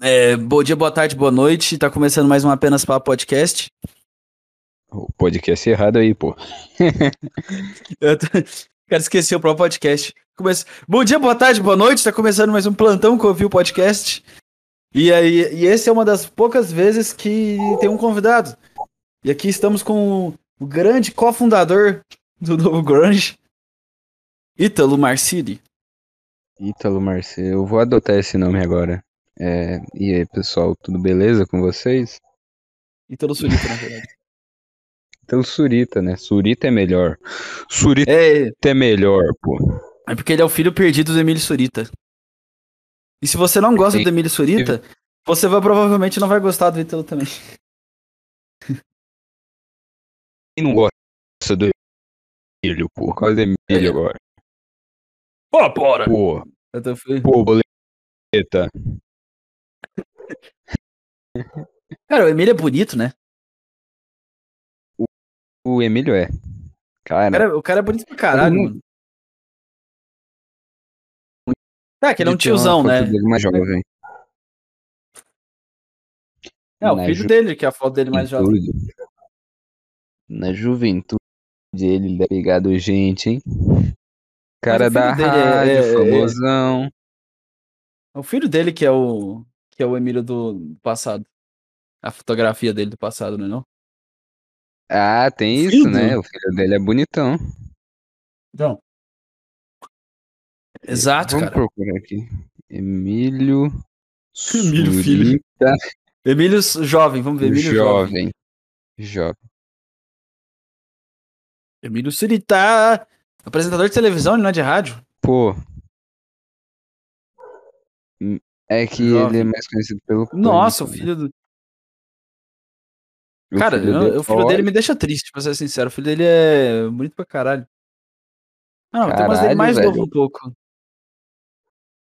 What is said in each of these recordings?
É, bom dia, boa tarde, boa noite. Tá começando mais um Apenas Papo Podcast. O podcast errado aí, pô. Eu tô... Cara, esqueci o próprio podcast. Começa... Bom dia, boa tarde, boa noite. Tá começando mais um plantão que eu ouvi o podcast. E aí, e esse é uma das poucas vezes que tem um convidado. E aqui estamos com o grande cofundador do novo Grunge, Ítalo Marcili. Ítalo Marcelo, eu vou adotar esse nome agora. É, e aí, pessoal, tudo beleza com vocês? Ítalo Surita, na verdade. Então, Surita, né? Surita é melhor. Surita É, é melhor, pô. é porque ele é o filho perdido do Emílio Surita. E se você não gosta do Emílio Surita, você vai provavelmente não vai gostar do Ítalo também. Quem não gosta do Emílio, pô? Qual é o Emílio agora? Pô, bora! Pô, Eu tô fe- pô, boleta. Cara, o Emílio é bonito, né? O Emílio é. O Cara, cara, o cara é bonito pra caralho, não- mano. É, que ele é um tiozão, né? dele mais jovem. É, o Na filho dele, que é a foto dele mais jovem. juventude. Na juventude ele deve pegado gente, hein? Cara filho da é- rádio, é- é- famosão. É o filho dele que é o que é o Emílio do passado. A fotografia dele do passado, não é não? Ah, tem isso, filho né? O filho dele é bonitão. Então. Exato, Vamos cara. procurar aqui. Emílio Emílio Filho. Surita Emílio jovem, vamos ver, Emílio jovem. jovem. Jovem. Emílio Surita, apresentador de televisão, ele não é de rádio. Pô. Hum, É que Jovem. ele é mais conhecido pelo Nossa, o Pânico, filho do né? O Cara, filho eu- o filho dele me deixa triste, pra ser sincero. O filho dele é bonito pra caralho. Ah, não, tem umas dele Caralho, mais velho. novo um pouco.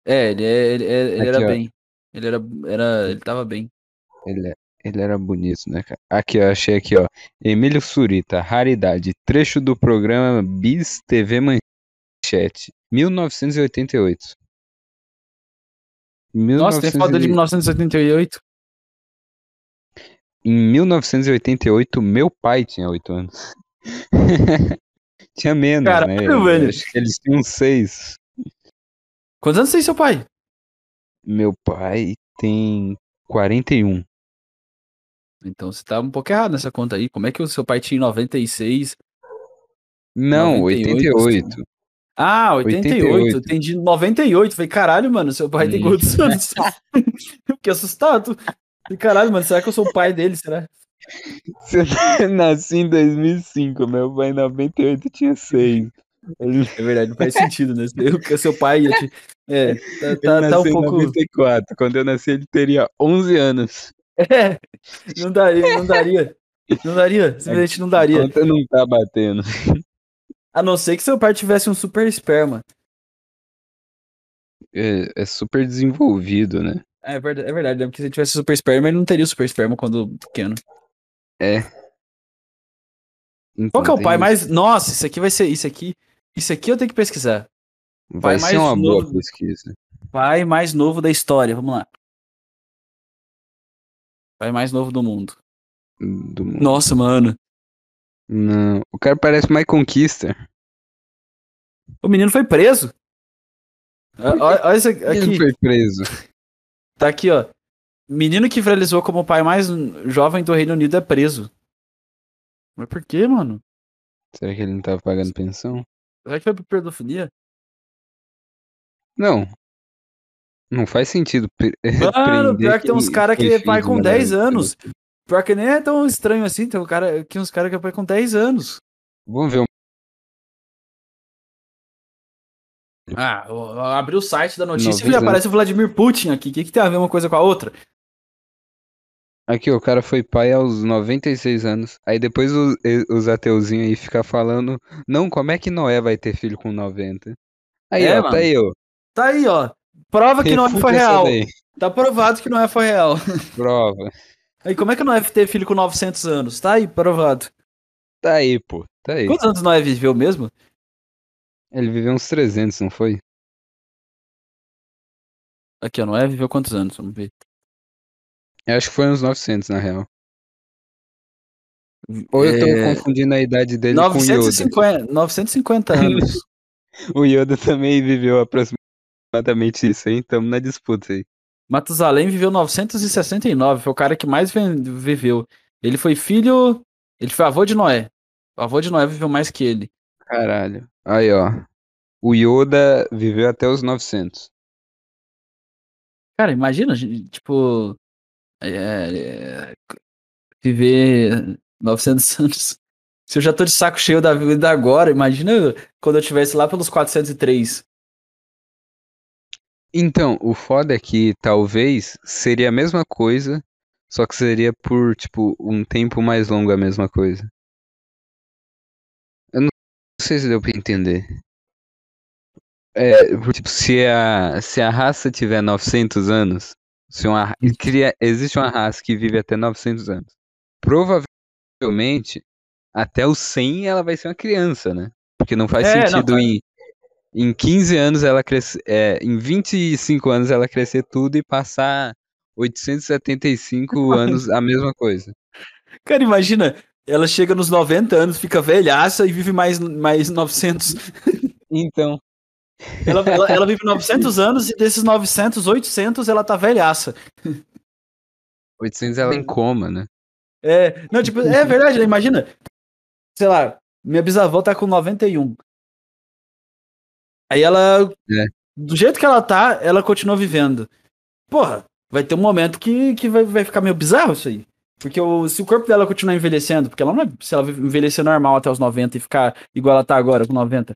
É, ele, é, ele, é- ele Aqui, era ó. bem. Ele era, era. Ele tava bem. Ele, é- ele era bonito, né, cara? Aqui, ó, achei aqui, ó. Emílio Surita, raridade. Trecho do programa Bis TV Manchete, 1988. Nossa, tem foto de 1988. Em 1988, meu pai tinha 8 anos. tinha menos, Caralho, né? velho. Acho que eles tinham 6. Quantos anos tem seu pai? Meu pai tem 41. Então você tá um pouco errado nessa conta aí. Como é que o seu pai tinha em 96? Não, 98, 88. Ah, 88. 88. Entendi 98. Falei, caralho, mano, seu pai tem quantos anos? Fiquei assustado. Falei, caralho, mano, será que eu sou o pai dele? Será? Você nasci em 2005, meu pai em 98 tinha 6. Ele, É verdade, não faz sentido, né? Eu- Seu pai ia te... É, tá, ele tá, tá um pouco. 94. Quando eu nasci, ele teria 11 anos. É, não daria, não daria. Não daria, simplesmente não A daria. conta não tá batendo. A não ser que seu pai tivesse um super esperma. É, é super desenvolvido, né? É verdade, é verdade, né? Porque se ele tivesse super esperma, ele não teria super esperma quando pequeno. É. Qual que é o Então, pai tem mais. Nossa, isso aqui vai ser. Isso aqui. Isso aqui eu tenho que pesquisar. isso. Vai pai ser uma boa novo? pesquisa. Pai mais novo da história, vamos lá. Pai mais novo do mundo. Do mundo. Nossa, mano. Não, o cara parece mais conquista. O menino foi preso. Olha isso aqui. Ele foi preso. Tá aqui, ó. Menino que viralizou como o pai mais jovem do Reino Unido é preso. Mas por quê, mano? Será que ele não tava pagando pensão? Será que foi por pedofilia? Não. Não faz sentido. Mano, pior que tem uns caras que é pai com de 10 uma- anos. Pior que nem é tão estranho assim. Tem um cara, que uns caras que é pai com 10 anos. Vamos ver um Ah, abri o site da notícia e 90 aparece o Vladimir Putin aqui. O que, que tem a ver uma coisa com a outra? Aqui, o cara foi pai aos 96 anos. Aí depois o- e- os ateuzinhos aí ficam falando, não, como é que Noé vai ter filho com 90? Aí, É, ó, mano. tá aí, ó. Tá aí, ó. Prova que Noé Refuta foi essa real. Tá provado que Noé foi real. Prova. Aí como é que Noé teve filho com 900 anos? Tá aí, provado. Tá aí, pô. Tá aí. Quantos anos Noé viveu mesmo? Ele viveu uns 300, não foi? Aqui, ó, Noé viveu quantos anos? Vamos ver. Eu acho que foi uns 900, na real. Ou eu tô É, confundindo a idade dele com o Yoda. 950, 950 anos. O Yoda também viveu aproximadamente isso, hein? Tamo na disputa aí. Matusalém viveu 969, foi o cara que mais ve- viveu. Ele foi filho. Ele foi avô de Noé. O avô de Noé viveu mais que ele. Caralho. Aí, ó. O Yoda viveu até os 900. Cara, imagina, tipo. é, é, viver 900 anos. Se eu já tô de saco cheio da vida agora, imagina quando eu tivesse lá pelos 403. Então, o foda é que talvez seria a mesma coisa, só que seria por, tipo, um tempo mais longo a mesma coisa. Eu não sei se deu pra entender. É, por- tipo, se a, se a raça tiver 900 anos, se uma, cria, existe uma raça que vive até 900 anos, provavelmente até os 100 ela vai ser uma criança, né? Porque não faz É, não, sentido faz. em, em 15 anos ela crescer, é, em 25 anos ela crescer tudo e passar 875 anos a mesma coisa. Cara, imagina, ela chega nos 90 anos, fica velhaça e vive mais, mais 900. Então, Ela, ela, ela vive 900 anos e desses 900, 800 ela tá velhaça. 800 ela em coma, né? É, não, tipo, é verdade, né? Imagina, sei lá, minha bisavó tá com 91. Aí ela, É. do jeito que ela tá, ela continua vivendo. Porra, vai ter um momento que, que vai, vai ficar meio bizarro isso aí. Porque o, se o corpo dela continuar envelhecendo, porque ela não é, se ela envelhecer normal até os 90 e ficar igual ela tá agora, com 90,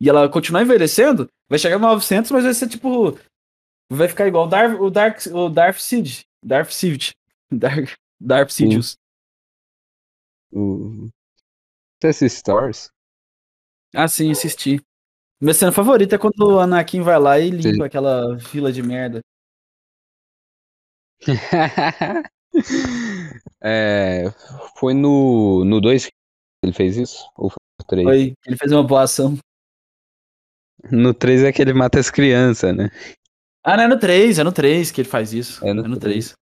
e ela continuar envelhecendo, vai chegar no 900, mas vai ser tipo. Vai ficar igual o Darth, o Dark, o Darth Sid. Darth Sid. Darth, Darth Sidious. O... Você assiste Stars? Ah, sim, assisti. Minha cena favorita é quando o Anakin vai lá e limpa Sim. aquela vila de merda. é, foi no, no 2 que ele fez isso? Ou foi no 3? Foi, ele fez uma boa ação. No 3 é que ele mata as crianças, né? Ah, não é no 3, é no 3 que ele faz isso. É É no no, 3.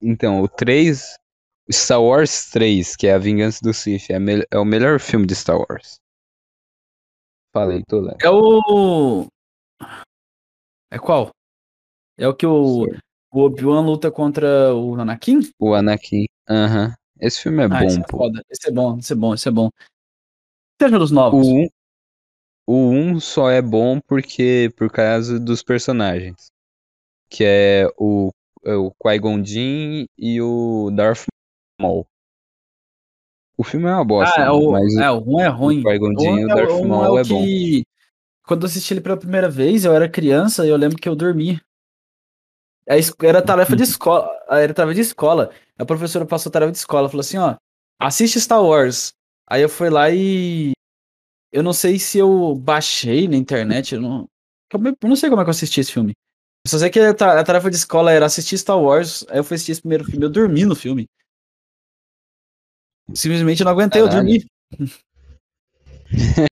Então, o 3. Star Wars 3, que é A Vingança do Sith, é, é o melhor filme de Star Wars. Falei, tô lá. É o. É qual? É o que o, o Obi-Wan luta contra o Anakin? O Anakin. Aham. Esse filme é ah, esse bom, é pô. foda. Esse é bom, esse é bom, esse é bom. Acha dos novos? O 1, o 1 só é bom porque por causa dos personagens. Que é o, é o Qui-Gon Jinn e o Darth Maul. O filme é uma bosta, ah, é o, mas é, o 1 é ruim. Qui-Gon O e o é, Darth Maul é é bom. que. Quando eu assisti ele pela primeira vez, eu era criança e eu lembro que eu dormi. A Era tarefa de escola. Era tarefa de escola. A professora passou tarefa de escola, falou assim, ó, assiste Star Wars. Aí eu fui lá e eu não sei se eu baixei na internet, eu não, eu não sei como é que eu assisti esse filme. Eu só sei que a a tarefa de escola era assistir Star Wars, aí eu fui assistir esse primeiro filme, eu dormi no filme. Simplesmente eu não aguentei, eu Caralho. dormi.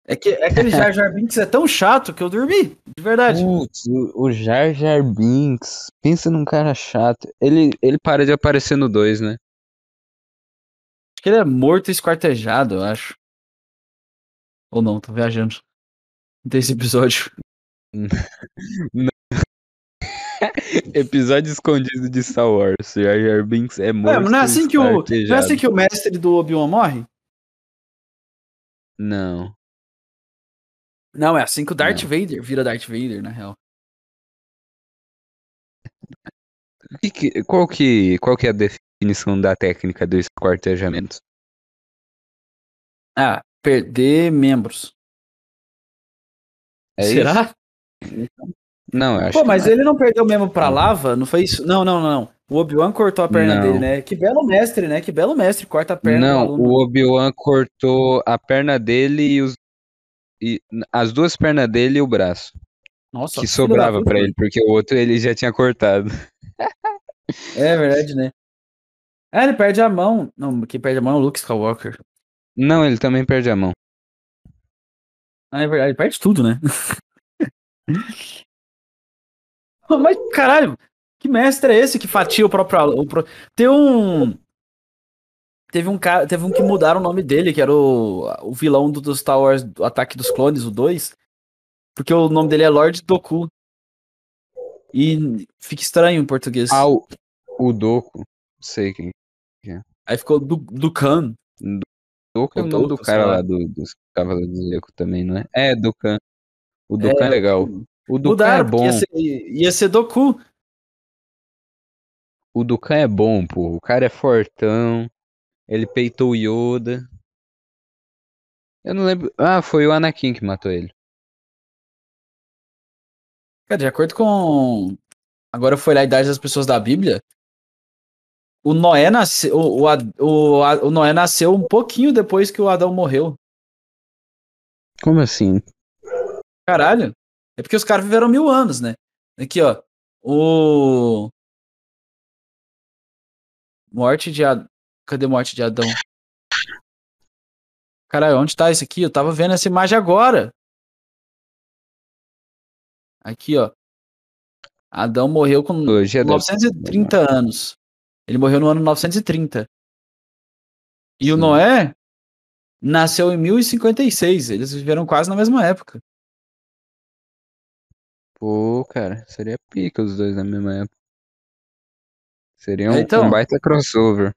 É que é aquele Jar Jar Binks é tão chato que eu dormi, de verdade. Putz, o, o Jar Jar Binks. Pensa num cara chato. Ele, ele para de aparecer no 2, né? Acho que ele é morto e esquartejado, eu acho. Ou não, tô viajando. Não tem esse episódio. Episódio escondido de Star Wars. Jar Jar Binks é É, morto. mas não é assim que o. Não é assim que o mestre do Obi-Wan morre? Não. Não, é assim que o Darth Não. Vader vira Darth Vader, na real. Que qual, que, qual que é a definição da técnica do esquartejamento? Ah, perder membros. É Será? Não, eu acho Pô, que mas não ele não perdeu mesmo pra lava? Não foi isso? Não, não, não, não. O Obi-Wan cortou a perna Não. dele, né? Que belo mestre, né? Que belo mestre, corta a perna Não, o Obi-Wan cortou a perna dele e, os, e as duas pernas dele e o braço. Nossa, que sobrava puta, pra ele, porque o outro ele já tinha cortado. É verdade, né? Ah, ele perde a mão. Não, quem perde a mão é o Luke Skywalker. Não, ele também perde a mão. Ah, é verdade, ele perde tudo, né? Mas, caralho, que mestre é esse que fatia o próprio aluno? Tem um. Teve um cara, teve um que mudaram o nome dele, que era o, o vilão do, do Star Wars, do Ataque dos Clones, o 2. Porque o nome dele é Lord Doku. E fica estranho em português. Ah, o, o Doku. Sei quem. Aí ficou do, Dukan. Doku é o nome do cara lá do, dos Cavaleiros do Zodíaco também, não é? É, Dukan. O Dukan é, é legal. O Dukan é bom. Ia ser, ia ser Doku. O Dukan é bom, pô. O cara é fortão. Ele peitou o Yoda. Eu não lembro. Ah, foi o Anakin que matou ele. Cara, de acordo com. Agora foi lá a idade das pessoas da Bíblia. O Noé nasceu. O, o, o, o Noé nasceu um pouquinho depois que o Adão morreu. Como assim? Caralho. É porque os caras viveram mil anos, né? Aqui, ó. O. Morte de Adão. Cadê morte de Adão? Caralho, onde tá isso aqui? Eu tava vendo essa imagem agora. Aqui, ó. Adão morreu com Hoje é 930 da... anos. Ele morreu no ano 930. E Sim. o Noé nasceu em 1056. Eles viveram quase na mesma época. Pô, cara, seria pica os dois na mesma época. Seria um, é, então, um baita crossover.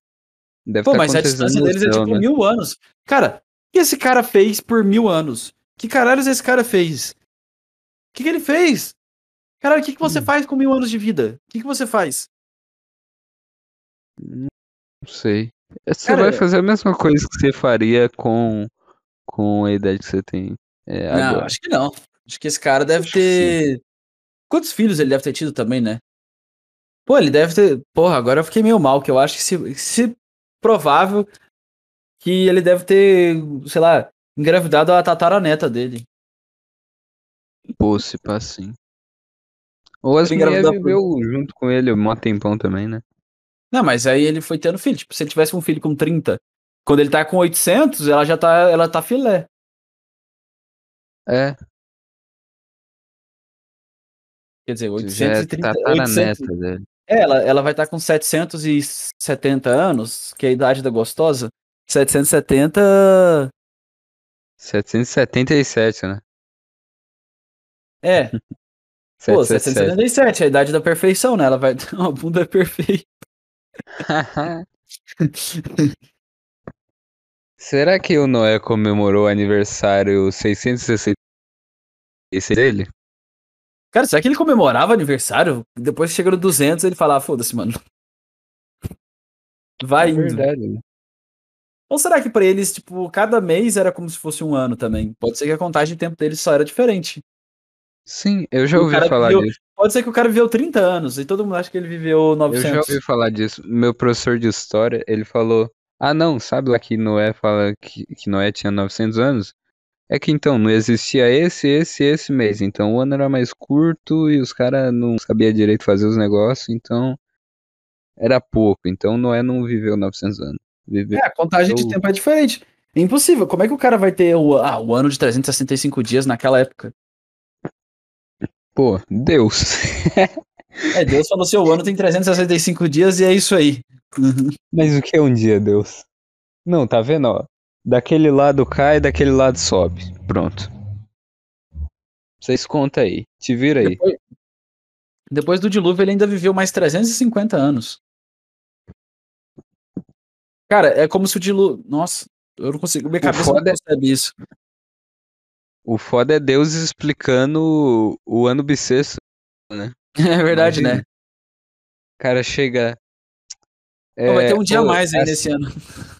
Deve Pô, tá mas a distância deles céu, é tipo né? mil anos. Cara, o que esse cara fez por mil anos? Que caralhos esse cara fez? O que, que ele fez? Caralho, o que, que você hum. faz com mil anos de vida? O que, que você faz? Não sei. Você cara, vai fazer a mesma coisa que você faria com, com a idade que você tem. É, não, agora. acho que não. Acho que esse cara deve acho ter. Quantos filhos ele deve ter tido também, né? Pô, ele deve ter. Porra, agora eu fiquei meio mal, que eu acho que se, se provável que ele deve ter, sei lá, engravidado a tataraneta dele. Pô, se pá, sim. Ou as mulheres viveu por... junto com ele um tempão também, né? Não, mas aí ele foi tendo filho. Tipo, se ele tivesse um filho com 30, quando ele tá com 800, ela já tá, ela tá filé. É. Quer dizer, 830... Já é 800, dele. É, ela, ela vai estar tá com 770 anos, que é a idade da gostosa. 770. 777, né? É. Pô, 777, é a idade da perfeição, né? Ela vai ter uma bunda perfeita. Será que o Noé comemorou o aniversário 666 dele? Cara, será que ele comemorava aniversário? Depois que chega no 200, ele falava, foda-se, mano. Vai é indo. Verdade. Né? Ou será que para eles, tipo, cada mês era como se fosse um ano também? Pode ser que a contagem de tempo deles só era diferente. Sim, eu já ouvi falar viveu, disso. Pode ser que o cara viveu 30 anos e todo mundo acha que ele viveu 900. Eu já ouvi falar disso. Meu professor de história, ele falou: Ah, não, sabe lá que Noé fala que, que Noé tinha 900 anos? É que então não existia esse, esse, esse mês. Então o ano era mais curto e os caras não sabiam direito fazer os negócios, então era pouco. Então Noé não viveu 900 anos. Viveu... É, a contagem de tempo é diferente. É impossível. Como é que o cara vai ter o, ah, o ano de 365 dias naquela época? Pô, Deus. é, Deus falou assim: o ano tem 365 dias e é isso aí. Mas o que é um dia, Deus? Não, tá vendo, ó? Daquele lado cai, daquele lado sobe. Pronto. Vocês contam aí. Te vira aí. Depois, depois, do dilúvio, ele ainda viveu mais 350 anos. Cara, é como se o dilúvio. Nossa, eu não consigo. Minha cabeça não percebe é... isso. O foda é Deus explicando o ano bissexto, né? É verdade, Imagina. né? O cara chega. É, vai ter um dia a mais aí assim, nesse ano.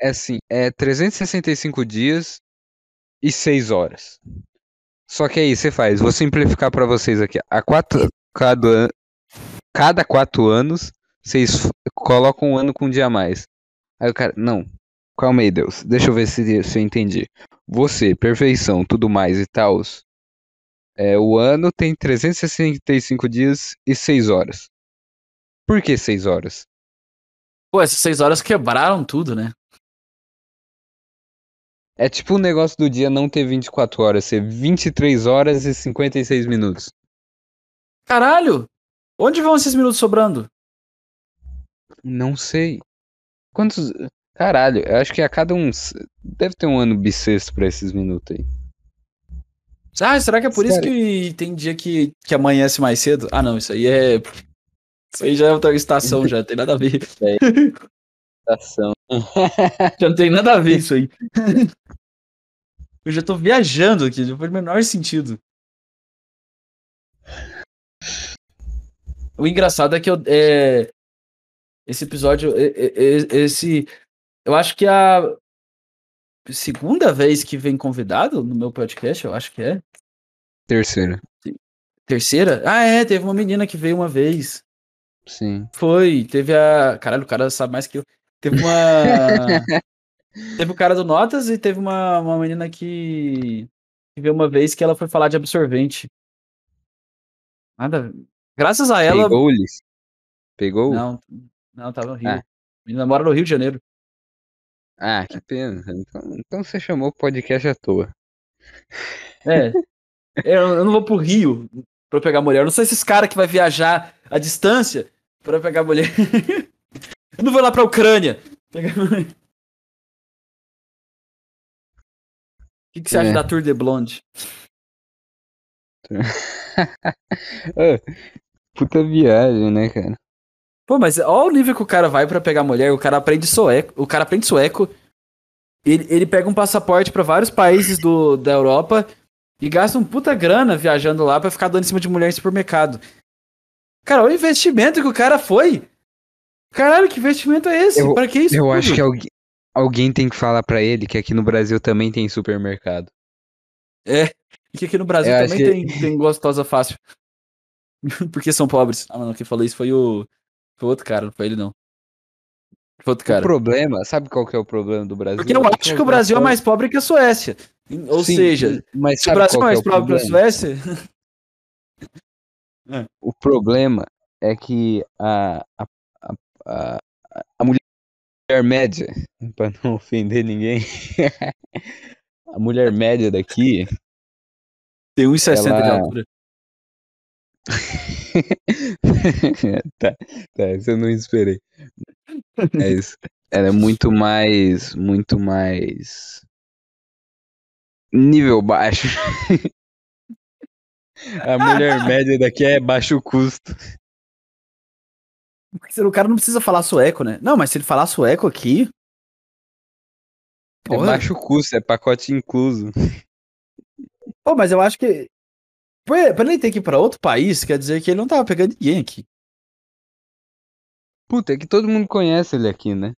É assim, é 365 dias e 6 horas. Só que aí você faz, vou simplificar para vocês aqui. A quatro, cada, cada quatro anos, vocês colocam um ano com um dia a mais. Aí o cara, não, calma aí, Deus, deixa eu ver se, se eu entendi. Você, perfeição, tudo mais e tal. É, o ano tem 365 dias e 6 horas. Por que 6 horas? Pô, essas 6 horas quebraram tudo, né? É tipo o um negócio do dia não ter 24 horas, ser 23 horas e 56 minutos. Caralho! Onde vão esses minutos sobrando? Não sei. Quantos. Caralho, eu acho que a cada uns. Deve ter um ano bissexto pra esses minutos aí. Ah, será que é por isso Sério? que tem dia que, que amanhece mais cedo? Ah, não, isso aí é. Isso aí já é outra estação, já tem nada a ver. Estação. Já não tem nada a ver isso aí. Eu já tô viajando aqui, não faz o menor sentido. O engraçado é que eu, é, esse episódio, é- é- é- esse, eu acho que a segunda vez que vem convidado no meu podcast, eu acho que é. Terceira. Terceira? Ah, é, teve uma menina que veio uma vez. Sim. Foi, teve a. Caralho, o cara sabe mais que eu. Teve uma. teve o cara do Notas e teve uma, uma menina que. que veio uma vez que ela foi falar de absorvente. Nada. Graças a ela. Pegou-lhes? Pegou? Não, não, tava no Rio. Ah. A menina mora no Rio de Janeiro. Ah, que pena. Então, então você chamou o podcast à toa. É. eu, eu não vou pro Rio pra pegar mulher. Eu não sou esses caras que vai viajar à distância pra pegar mulher. eu não vou lá pra Ucrânia. O que, que você acha É. da Tour de Blonde? Puta viagem, né, cara? Pô, mas olha o nível que o cara vai pra pegar mulher. O cara aprende sueco. O cara aprende sueco. Ele, ele pega um passaporte pra vários países do, da Europa e gasta um puta grana viajando lá pra ficar dando em cima de mulher em supermercado. Cara, olha o investimento que o cara foi. Caralho, que investimento é esse? Eu- pra que isso? Eu tudo? acho que alguém, alguém tem que falar pra ele que aqui no Brasil também tem supermercado. E que aqui no Brasil Eu também achei- tem, tem gostosa fácil. Porque são pobres. Ah, não, quem falou isso foi o. Foi outro cara, não foi ele não. Foi outro O cara. problema, sabe qual que é o problema do Brasil? Porque eu É acho que o Brasil é mais pobre que a Suécia. Ou Sim, seja, mas se o Brasil é que mais o pobre que a? Suécia. O problema é que a, a, a, a, mulher média, pra não ofender ninguém, a mulher média daqui Tem 1,60 de Ela- altura. tá, tá, isso eu não esperei. É isso. Ela é muito mais. Muito mais. Nível baixo. A mulher média daqui é baixo custo. Porque o cara não precisa falar sueco, né? Não, mas se ele falar sueco aqui. É baixo custo, é pacote incluso. Pô, mas eu acho que. Pra ele ter que ir pra outro país, quer dizer que ele não tava pegando ninguém aqui. Puta, é que todo mundo conhece ele aqui, né?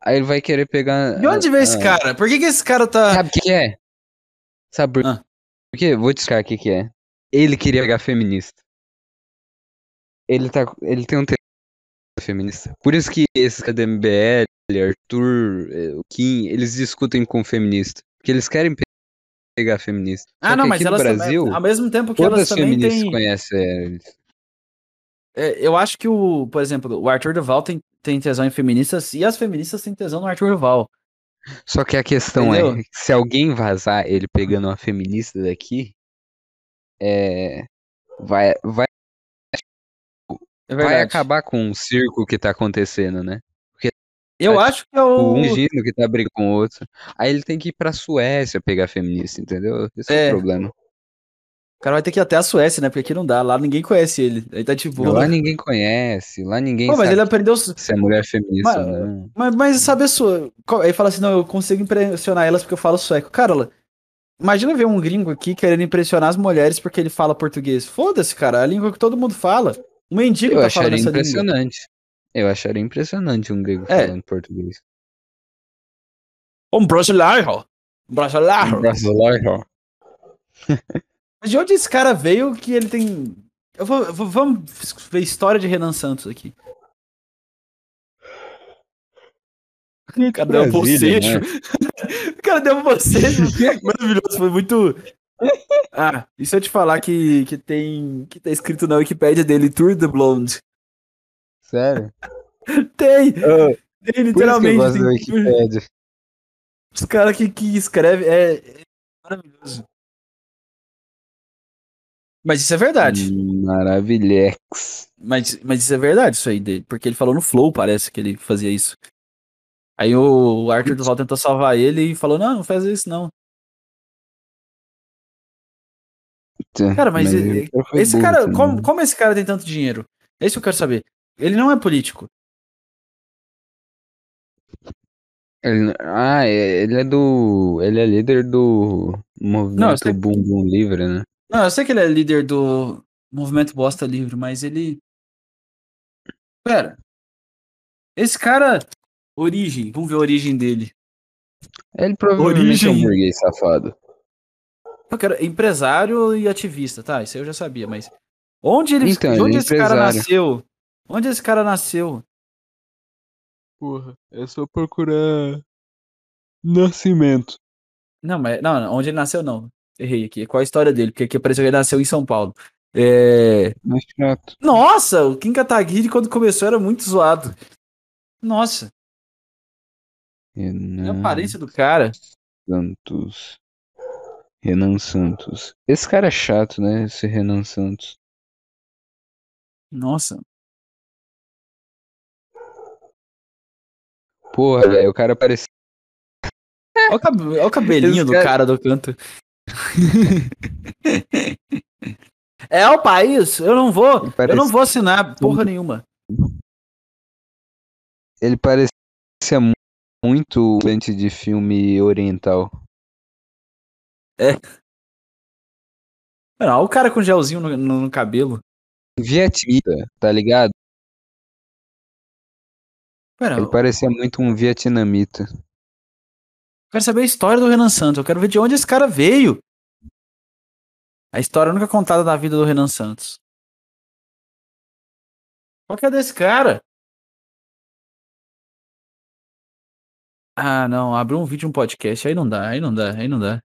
Aí ele vai querer pegar. De onde veio esse ah, cara? Por que, que esse cara tá. Sabe o que, é? Sabe por, Ah. por quê? Vou te explicar o que, que é. Ele queria pegar feminista. Ele, tá, ele tem um feminista. Por isso que esses caras da MBL, Arthur, eh, o Kim, eles discutem com feminista. Porque eles querem pe- pegar feminista. Só Ah, não, que mas elas Brasil, também. Ao mesmo tempo que elas as também feministas têm. conhecem eles. É, eu acho que o, por exemplo, o Arthur Duval tem, tem tesão em feministas e as feministas têm tesão no Arthur Duval. Só que a questão é, Entendeu? se alguém vazar ele pegando uma feminista daqui, é, vai, vai, É vai acabar com o circo que tá acontecendo, né? Eu acho que é O o. um gino que tá brigando com o outro. Aí ele tem que ir pra Suécia pegar feminista, entendeu? Esse é, É. o problema. O cara vai ter que ir até a Suécia, né? Porque aqui não dá. Lá ninguém conhece ele. Aí tá de boa. Lá ninguém conhece, lá ninguém Pô, mas ele aprendeu. se é mulher feminista Mas- não. Mas, mas sabe a sua. Aí fala assim: não, eu consigo impressionar elas porque eu falo sueco. Cara, imagina ver um gringo aqui querendo impressionar as mulheres porque ele fala português. Foda-se, cara. É a língua que todo mundo fala. Um mendigo Eu tá falando acharia essa língua. impressionante. Eu acharia impressionante um grego É. falando português. Um brasileiro. Um brasileiro. Brasileiro. Mas de onde esse cara veio que ele tem. Eu vou, eu vou- vamos ver história de Renan Santos aqui. Cadê o bocejo? né? Cadê o bocejo? Maravilhoso, foi muito ah, e se eu te falar que, que tem. que tá escrito na Wikipédia dele Tour the Blonde? Sério? tem! Ah, tem literalmente. Por isso que Wikipédia. Os caras que, que escrevem é, é, maravilhoso. Mas isso é verdade. Hum, maravilhex. Mas, mas isso é verdade, isso aí dele. Porque ele falou no Flow, parece que ele fazia isso. Aí o Arthur Duval tentou salvar ele e falou: Não, não faz isso não. Cara, mas, foi esse cara, também. como, como esse cara tem tanto dinheiro? É isso que eu quero saber. Ele não é político. Ele- ah, é- ele é do. Ele é líder do movimento sei- Bumbum Livre, né? Não, eu sei que ele é líder do movimento Bosta Livre, mas ele. Pera. Esse cara. Origem, vamos ver a origem dele. Ele provavelmente é um Origem. burguês safado. Eu quero empresário e ativista, tá? Isso aí eu já sabia, mas. Onde ele, Então, ele onde é esse cara nasceu? Onde esse cara nasceu? Porra, é só procurar. Nascimento. Não, mas não, não, onde ele nasceu não. Errei aqui. Qual a história dele? Porque aqui apareceu que ele nasceu em São Paulo. É... Mais chato. Nossa, o Kim Kataguiri quando começou era muito zoado. Nossa, Renan é a aparência do cara. Santos. Renan Santos. Esse cara é chato, né? Esse Renan Santos. Nossa. Porra, velho, o cara parece. Olha o, cab- olha o cabelinho Esse do cara- cara do canto. é o país. Eu não vou. Parece- Eu não vou assinar porra nenhuma. Ele parecia mu- muito lente de filme oriental. Não, olha o cara com gelzinho no, no- no cabelo. Vietnamita, tá ligado? Ele parecia muito um vietnamita. quero saber a história do Renan Santos. Eu quero ver de onde esse cara veio. A história nunca contada da vida do Renan Santos. Qual que é desse cara? Ah, não. Abriu um vídeo, um podcast. Aí não dá, aí não dá, aí não dá.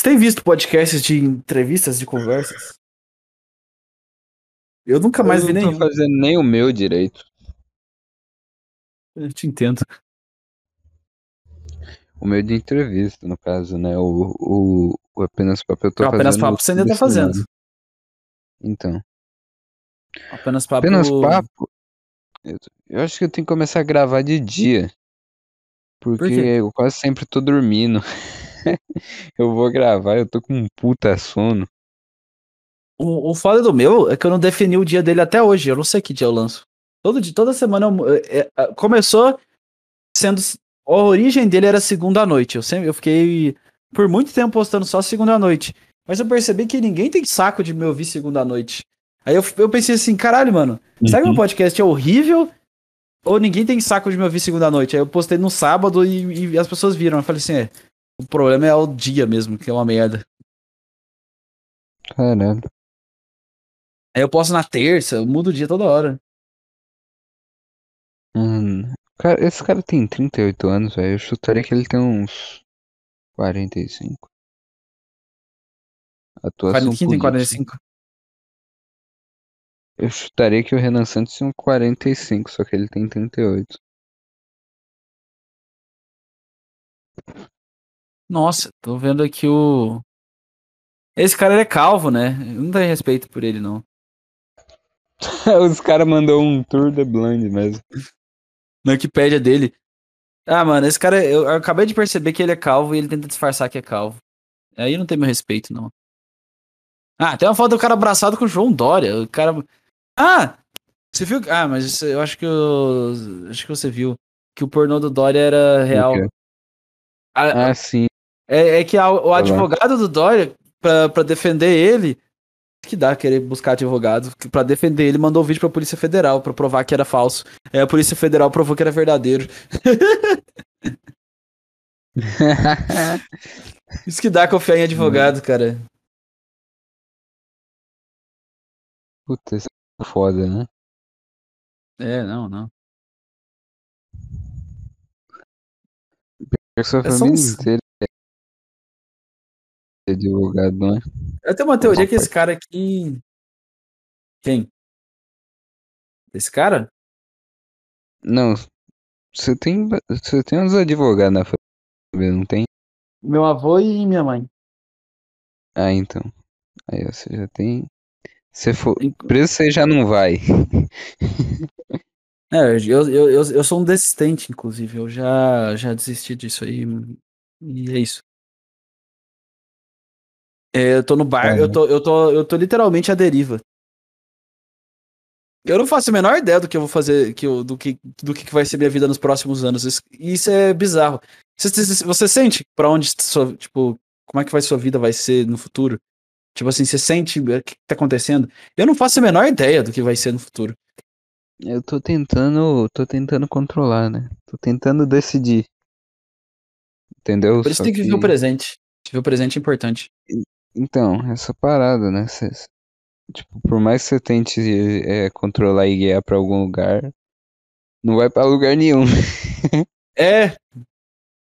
Você tem visto podcasts de entrevistas, de conversas? Eu nunca mais eu vi não nenhum. tô fazendo nem o meu direito. Eu te entendo. O meu de entrevista, no caso, né? O, o, o apenas papo eu tô Não, apenas fazendo papo você ainda tá fazendo. Então, Apenas papo. apenas papo. Eu, eu acho que eu tenho que começar a gravar de dia. Porque quê? eu quase sempre tô dormindo. eu vou gravar, eu tô com um puta sono. O, o foda do meu é que eu não defini o dia dele até hoje. Eu não sei que dia eu lanço. Todo dia, toda semana eu, é, é, começou sendo. A origem dele era segunda noite. Eu sempre eu fiquei por muito tempo postando só segunda noite. Mas eu percebi que ninguém tem saco de me ouvir segunda noite. Aí eu, eu pensei assim, caralho, mano, será que meu podcast é horrível? Ou ninguém tem saco de me ouvir segunda à noite? Aí eu postei no sábado e, e as pessoas viram. Eu falei assim, é, o problema é o dia mesmo, que é uma merda. Caralho. Aí eu posto na terça, eu mudo o dia toda hora. Hum, cara, esse cara tem 38 anos, velho. Eu chutaria que ele tem uns 45. Atuação 45 tem política. 45. Eu chutaria que o Renan Santos tinha um 45, só que ele tem 38. Nossa, tô vendo aqui o. Esse cara é calvo, né? Eu não tenho respeito por ele, não. Os caras mandou um Tour de Blind mesmo. Na Wikipédia dele. Ah, mano, esse cara, eu, eu acabei de perceber que ele é calvo e ele tenta disfarçar que é calvo. Aí não tem meu respeito, não. Ah, tem uma foto do cara abraçado com o João Dória. O cara. Ah! Você viu? Ah, mas eu acho que eu. Acho que você viu. Que o pornô do Dória era real. Ah, sim. É, é que a- o lá. advogado do Dória, pra, pra defender ele, que dá querer buscar advogado, pra defender ele, mandou um vídeo pra Polícia Federal pra provar que era falso. Aí a Polícia Federal provou que era verdadeiro. Isso que dá confiar em advogado, cara. Puta, isso é foda, né? É, não, não. Sua É só família uns- inteira é advogado, não é? Eu tenho uma teoria que esse cara aqui. Quem? Esse cara? Não, você tem, ba- você tem uns advogados na família, não tem? Meu avô e minha mãe. Ah, então. Aí você já tem. Se for preso, você já não vai. É, eu, eu, eu, eu sou um desistente, inclusive. Eu já, já desisti disso aí. E é isso. É, eu tô no bar, É, eu, tô, eu, tô, eu tô literalmente à deriva. Eu não faço a menor ideia do que eu vou fazer, que eu- do, que, do que vai ser minha vida nos próximos anos. Isso, isso é bizarro. Você, você- você sente pra onde, sua, tipo, como é que vai sua vida vai ser no futuro? Tipo assim, você sente o que tá acontecendo? Eu não faço a menor ideia do que vai ser no futuro. Eu tô tentando. tô tentando controlar, né? Tô tentando decidir. Entendeu? Por isso Só tem que viver o presente. Viver o presente é importante. Então, essa parada, né? Cê- tipo, por mais que você tente é, controlar e guiar pra algum lugar, não vai pra lugar nenhum. É.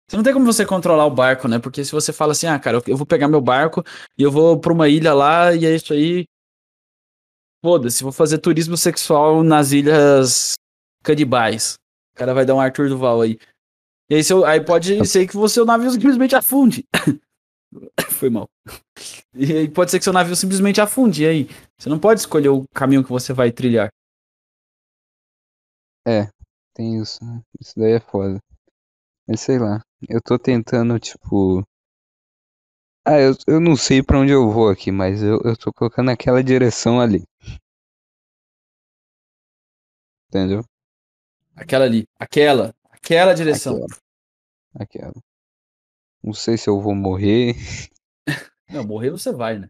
Você não tem como você controlar o barco, né? Porque se você fala assim, ah, cara, eu- vou pegar meu barco e eu vou pra uma ilha lá e é isso aí. Foda-se, vou fazer turismo sexual nas ilhas canibais. O cara vai dar um Arthur Duval aí. E aí, seu, aí pode ser que o seu navio simplesmente afunde. Foi mal. E aí pode ser que seu navio simplesmente afunde. E aí? Você não pode escolher o caminho que você vai trilhar. Tem isso, né? Isso daí é foda. Mas sei lá, eu tô tentando, tipo. Ah, eu, eu não sei pra onde eu vou aqui, mas eu, eu tô colocando aquela direção ali. Entendeu? Aquela ali. Aquela. Aquela direção. Aquela. Aquela. Não sei se eu vou morrer. Não, morrer você vai, né?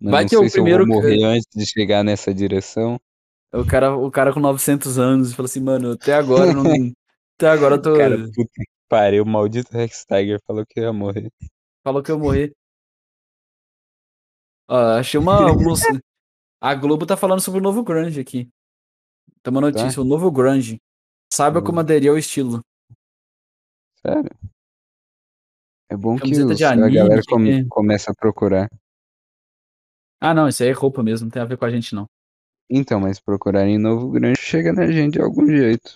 Não, Vai que é o se eu primeiro vou que- morrer antes de chegar nessa direção. O cara, o cara com 900 anos fala assim, mano, até agora eu não. até agora eu tô. Cara, puta que pariu, o maldito Rex Tiger falou que eu ia morrer. Falou que eu morrer. Ó, achei uma. A Globo tá falando sobre o novo Grunge aqui. Tem uma notícia, o novo Grunge. Saiba como aderir ao estilo. Sério? É bom que os- de a anime, galera que- come- começa a procurar. Ah, não, isso aí é roupa mesmo, não tem a ver com a gente, não. Então, mas procurarem novo grande chega na gente de algum jeito.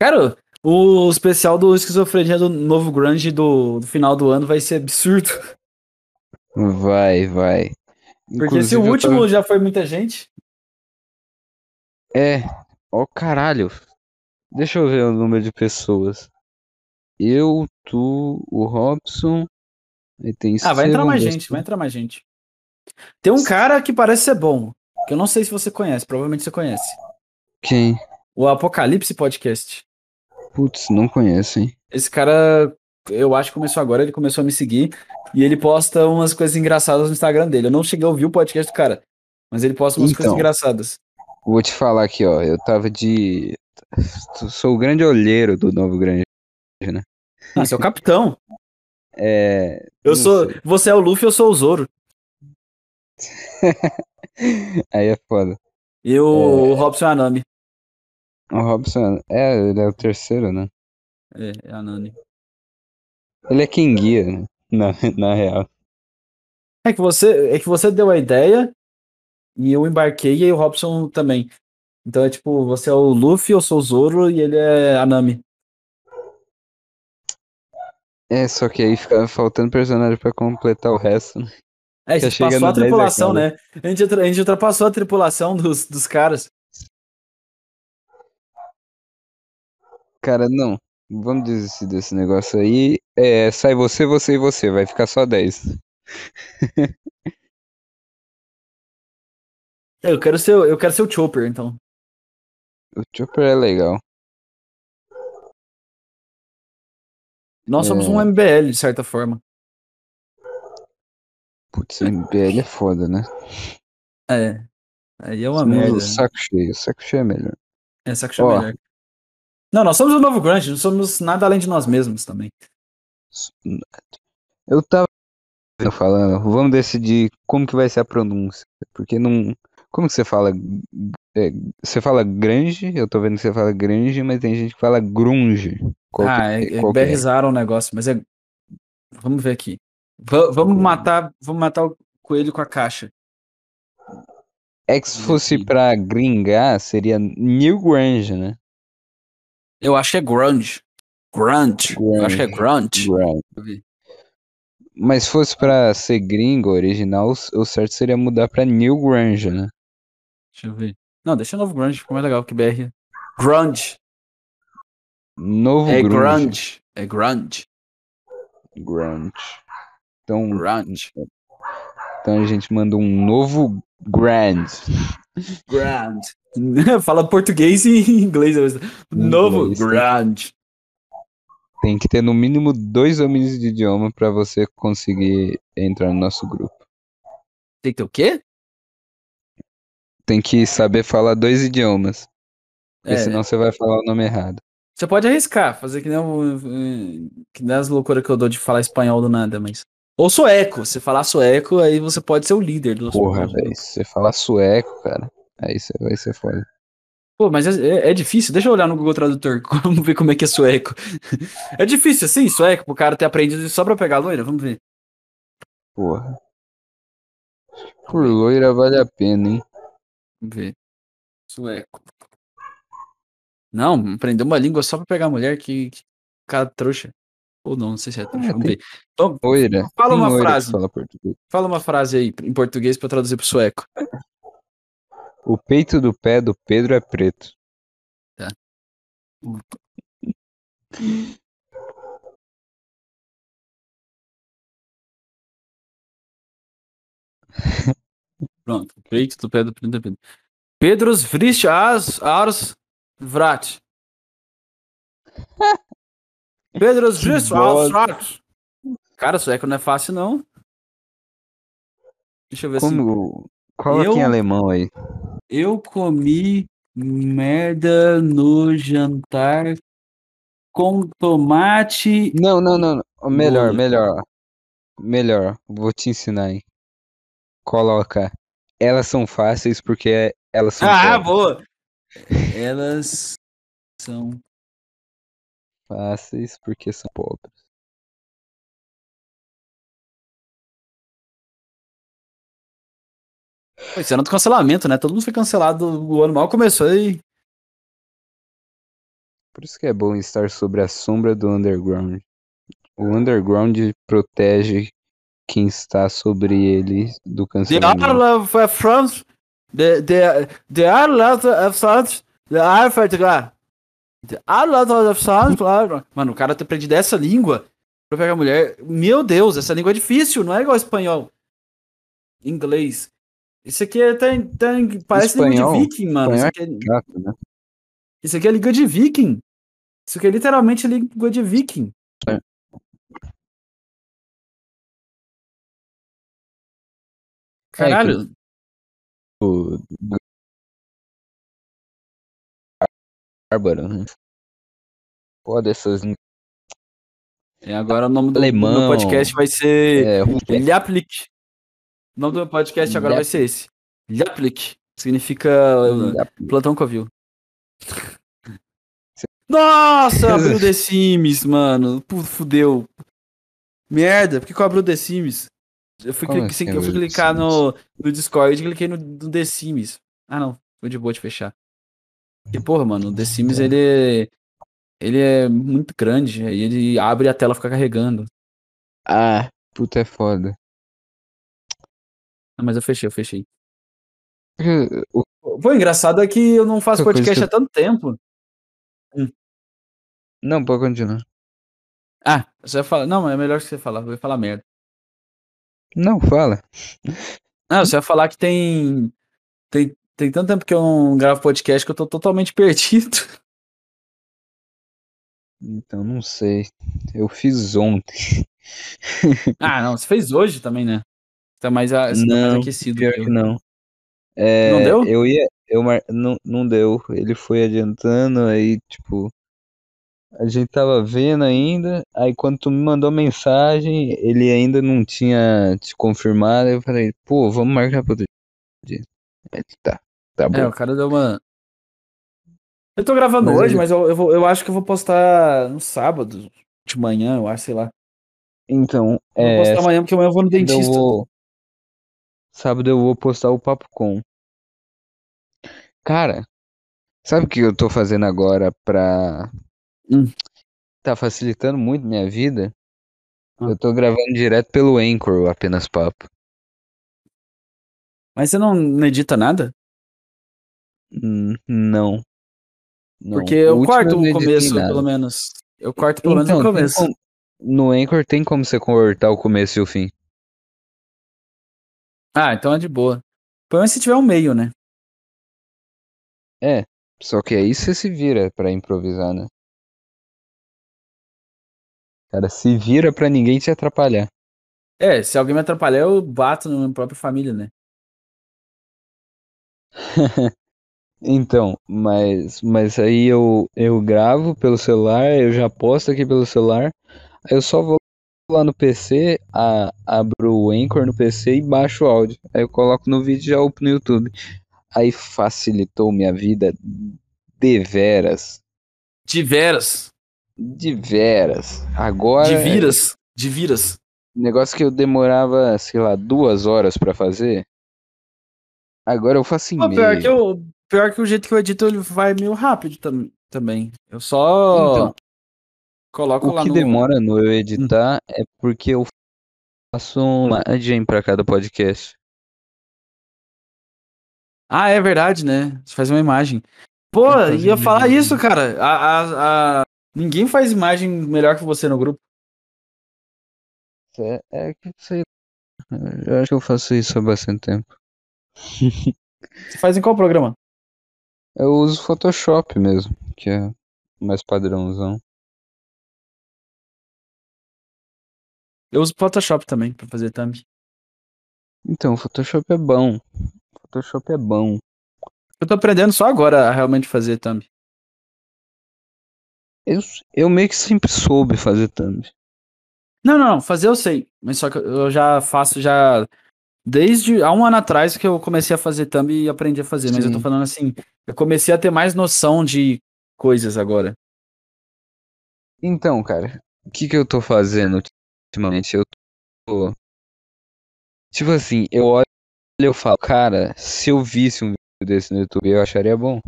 Cara, o especial do Esquizofrenia do novo Grunge do, do final do ano vai ser absurdo. Vai, vai. Porque se Inclusive, o último tava- já foi muita gente. É. Ó, caralho. Deixa eu ver o número de pessoas. Eu, tu, o Robson. Aí tem Ah, vai entrar mais gente, vai entrar mais gente. Tem um cara que parece ser bom, que eu não sei se você conhece, provavelmente você conhece. Quem? O Apocalipse Podcast. Putz, não conheço, hein? Esse cara, eu acho que começou agora, ele começou a me seguir e ele posta umas coisas engraçadas no Instagram dele. Eu não cheguei a ouvir o podcast do cara, mas ele posta umas coisas Então. engraçadas. Vou te falar aqui, ó. Eu tava de. Sou o grande olheiro do novo grande. Ah, você é o capitão. É. Eu sou, sei. você é o Luffy, eu sou o Zoro. Aí é foda. E o Robson é a Nami. O Robson. É, ele é o terceiro, né? É, é a Nami. Ele é quem guia, né? Na, na real. É que você, é que você deu a ideia e eu embarquei e aí o Robson também. Então é tipo, você é o Luffy, eu sou o Zoro e ele é a Nami. É, só que aí fica faltando personagem pra completar o resto, né? É, a gente passou a 10 tripulação, né? A gente, a gente ultrapassou a tripulação dos, dos caras. Cara, não. Vamos desistir desse negócio aí. É, sai você, você e você. Vai ficar só 10. É, Eu quero ser, eu quero ser o Chopper, então. O Chopper é legal. Nós somos É. um MBL, de certa forma. Putz, MBL é foda, né? É. Aí é uma Somos merda. saco cheio. Saco cheio é melhor. É, saco cheio Ó. melhor. Não, nós somos o novo Grunge, não somos nada além de nós mesmos também. Eu tava falando, vamos decidir como que vai ser a pronúncia. Porque não. Como que você fala? É, você fala grunge, eu tô vendo que você fala grunge, mas tem gente que fala grunge. Qual ah, que, é, qual que é? berrizaram o negócio, mas é. Vamos ver aqui. Va- vamos matar, vamos matar o coelho com a caixa. É que se fosse pra gringar, seria New Grunge, né? Eu acho que é grunge. Grunge. Eu acho que é grunge. Grunge. Mas se fosse pra ser gringo original, o certo seria mudar pra New Grunge, né? Deixa eu ver. Não, deixa novo grunge, ficou mais legal que BR. Grunge. Novo É grunge. grunge. É grunge. Grunge. Então, Grunge. então a gente manda um novo grand. Grunge. Fala português e inglês. Novo Inglês, né? grunge. Tem que ter no mínimo dois domínios de idioma pra você conseguir entrar no nosso grupo. Tem que ter o quê? Tem que saber falar dois idiomas. Porque É. senão você vai falar o nome errado. Você pode arriscar, fazer que nem, que nem as loucuras que eu dou de falar espanhol do nada, mas. Ou sueco. Se falar sueco, aí você pode ser o líder do Porra, velho. Se você falar sueco, cara, aí você vai ser foda. Pô, mas é, é- é difícil. Deixa eu olhar no Google Tradutor. Vamos ver como é que é sueco. É difícil assim, sueco, pro cara ter aprendido só pra pegar a loira? Vamos ver. Porra. Por loira vale a pena, hein? Vamos ver. Sueco. Não, aprender uma língua só pra pegar a mulher que, que cara trouxa. Ou não, não sei se é trouxa. É, Vamos tem- ver. Então, Loira. Fala uma frase. Fala fala uma frase aí em português pra traduzir pro sueco. O peito do pé do Pedro é preto. Pronto. Peito do pé do Pedro. Pedro. Pedros vrist as ars vrat. Pedros vrist as vrat. Cara, sueco não é fácil, não. Deixa eu ver. Como. Coloca em Eu- alemão aí. Eu comi merda no jantar com tomate. Não, não, não. não. Melhor, melhor. Melhor. Vou te ensinar aí. Coloca. Elas são fáceis porque elas são Ah, pobres. boa! Elas são. fáceis porque são pobres. Isso era do cancelamento, né? Todo mundo foi cancelado. O ano mal começou e. Por isso que é bom estar sobre a sombra do underground. O underground protege quem está sobre ele do The cancelamento. Arlove of France. The, the, the Arlove of France. The. The Arlove of France. Mano, o cara ter aprendido essa língua pra pegar mulher. Meu Deus, essa língua é difícil, não é igual espanhol. Inglês. Isso aqui é, tem, parece Espanhol? de viking, mano. Isso Espanhol aqui, é, Chato, né? isso aqui é língua de viking. Isso aqui é literalmente língua de viking. É. Caralho. O- do- Bárbaro, né? Foda essas. E agora o nome do, do Alemão. meu podcast vai ser É, ruim. O nome do meu podcast agora vai ser esse. Ljaplik. Significa uh, plantão covil. Nossa, abriu The Sims, mano. Fudeu. Merda, por que que eu abri o The Sims? Eu fui, Como cli- assim eu fui clicar no, no Discord e cliquei no, no The Sims. Ah, não. Foi de boa de fechar. Porque, porra, mano, o The Sims, É. ele, ele é muito grande. Aí ele abre e a tela fica carregando. Ah, puta é foda. Ah, mas eu fechei, eu fechei. O- Pô, o engraçado é que eu não faço podcast que há tanto tempo. Não, pode continuar. Ah, você vai falar. Não, é melhor que você falar. Eu vou falar merda. Não, fala. Ah, você vai falar que tem. Tem, tem tanto tempo que eu não gravo podcast que eu tô totalmente perdido. Então, não sei. Eu fiz ontem. Ah, não, você fez hoje também, né? Você tá mais, você tá mais Não, aquecido. Pior que eu. não. É, Não deu? Eu ia. Eu mar... não, não deu. Ele foi adiantando, aí, tipo. A gente tava vendo ainda. Aí quando tu me mandou mensagem, ele ainda não tinha te confirmado. Eu falei, pô, vamos marcar pro outro dia. Aí, tá, tá bom. É, o cara deu uma. Eu tô gravando Mas hoje, ele- mas eu, eu, vou- eu acho que eu vou postar no sábado, de manhã, eu acho, sei lá. Então, Eu vou é. postar amanhã porque amanhã eu vou no eu dentista. vou- Sábado eu vou postar o Papo Com. Cara, sabe o que eu tô fazendo agora pra. Hum. Tá facilitando muito minha vida? Ah. Eu tô gravando direto pelo Anchor, o apenas papo. Mas você não, edita nada? Hum, não. Não. Porque eu corto o começo, nada. pelo menos. Eu corto pelo menos Então, o tem começo. como- no Anchor tem como você cortar o começo e o fim. Ah, então é de boa. Pelo menos se tiver um meio, né? É, só que aí você se vira pra improvisar, né? Cara, se vira pra ninguém te atrapalhar. É, se alguém me atrapalhar, eu bato na minha própria família, né? Então, mas, mas aí eu, eu gravo pelo celular, eu já posto aqui pelo celular, aí eu só vou lá no PC, a, abro o Anchor no PC e baixo o áudio. Aí eu coloco no vídeo e já upo no YouTube. Aí facilitou minha vida deveras. De veras. De veras. Agora, De viras. De viras. negócio que eu demorava, sei lá, duas horas pra fazer. Agora eu faço em Pô, pior, que eu, pior que o jeito que eu edito, ele vai meio rápido tam, também. Eu só Então, coloco O lá que no... demora no eu editar é porque eu faço uma imagem pra cada podcast. Ah, é verdade, né? Você faz uma imagem. Pô, Eu ia falar imagem. isso, cara. A, a, a- Ninguém faz imagem melhor que você no grupo. É, é que sei. Eu acho que eu faço isso há bastante tempo. Você faz em qual programa? Eu uso Photoshop mesmo, que é mais padrãozão. Eu uso Photoshop também pra fazer thumb. Então, Photoshop é bom. Photoshop é bom. Eu tô aprendendo só agora a realmente fazer thumb. Eu, eu meio que sempre soube fazer thumb. Não, não, não, fazer eu sei. Mas só que eu já faço já. Desde há um ano atrás que eu comecei a fazer thumb e aprendi a fazer. Mas eu tô Sim. falando assim, eu comecei a ter mais noção de coisas agora. Então, cara, o que que eu tô fazendo ultimamente? Eu tô. Tipo assim, eu olho e eu falo, cara, se eu visse um vídeo desse no YouTube, eu acharia bom.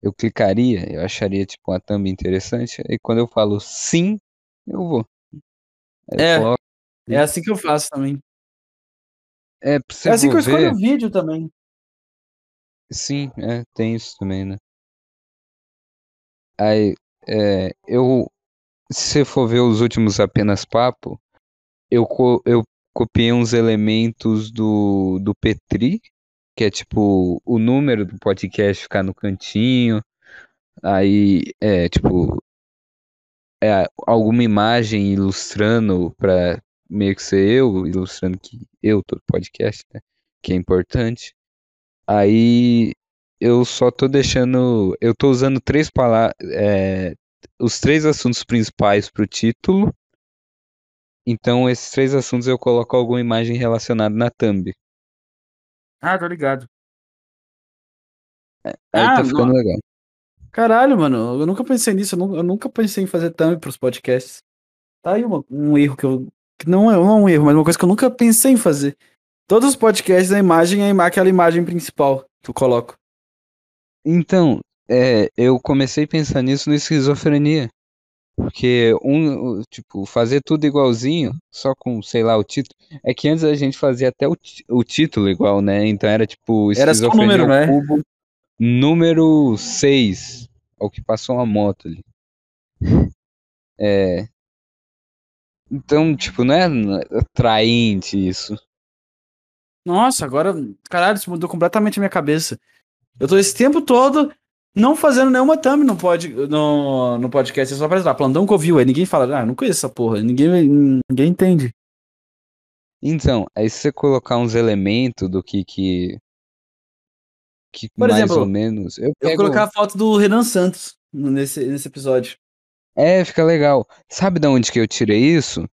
Eu clicaria, eu acharia, tipo, uma thumb interessante. E quando eu falo sim, eu vou. Eu É. coloco. É assim que eu faço também. É, é assim que eu escolho o vídeo também. Sim, é, tem isso também, né? Aí, é, eu, se você for ver os últimos apenas papo, eu, co- eu copiei uns elementos do, do Petri, que é tipo o número do podcast ficar no cantinho, aí é tipo é, alguma imagem ilustrando pra meio que ser eu, ilustrando que eu tô podcast, né? Que é importante. Aí eu só tô deixando. Eu tô usando três palavras. os três assuntos principais pro título. Então, esses três assuntos eu coloco alguma imagem relacionada na thumb. Ah, tô ligado. Aí Ah, tá ficando não. legal. Caralho, mano, eu nunca pensei nisso. Eu eu nunca pensei em fazer thumb pros podcasts. Tá aí uma- um erro que eu. Que não, é, não é um erro, mas uma coisa que eu nunca pensei em fazer. Todos os podcasts, a imagem é aquela imagem principal que eu coloco. Então, é, eu comecei a pensar nisso no esquizofrenia. Porque um, tipo, fazer tudo igualzinho, só com, sei lá, o título. É que antes a gente fazia até o, o título igual, né? Então era tipo Era só o número, né? cubo, número 6. Ao que passou uma moto ali. É. Então, tipo, é não é atraente isso. Nossa, agora, caralho, isso mudou completamente a minha cabeça. Eu tô esse tempo todo não fazendo nenhuma thumb no, pod, no, no podcast. É só plantão que ouviu. Aí ninguém fala, ah, não conheço essa porra. Ninguém, ninguém entende. Então, aí se você colocar uns elementos do que que. que Por mais exemplo, ou menos. Eu Eu vou pego. colocar a foto do Renan Santos nesse, nesse episódio. É, fica legal. Sabe de onde que eu tirei isso?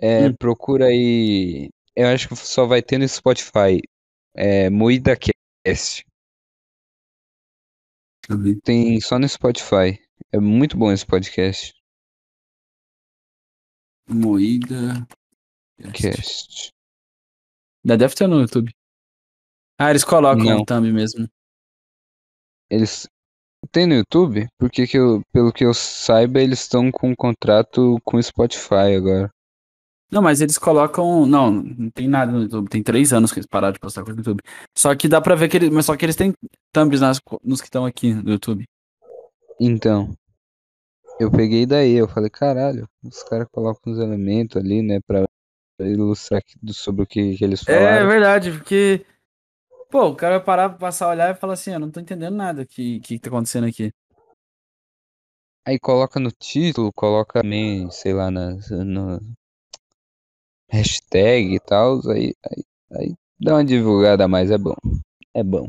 É, Hum. procura aí. Eu acho que só vai ter no Spotify. É, Moída Cast. Tem só no Spotify. É muito bom esse podcast. Moída. Cast. Ainda deve ter no YouTube. Ah, eles colocam Não. o thumb mesmo. Eles. Tem no YouTube? Porque que eu, pelo que eu saiba, eles estão com um contrato com o Spotify agora. Não, mas eles colocam. Não, não tem nada no YouTube. Tem três anos que eles pararam de postar coisa no YouTube. Só que dá pra ver que eles. Mas só que eles têm thumbs nas, nos que estão aqui no YouTube. Então, eu peguei daí, eu falei, caralho, os caras colocam os elementos ali, né, pra ilustrar sobre o que, que eles É falaram. verdade, porque. Pô, o cara vai parar, passar a olhar e falar assim: eu não tô entendendo nada que, que tá acontecendo aqui. Aí coloca no título, coloca também, sei lá, na, no hashtag e tal, aí, aí, aí dá uma divulgada a mais, é bom. É bom.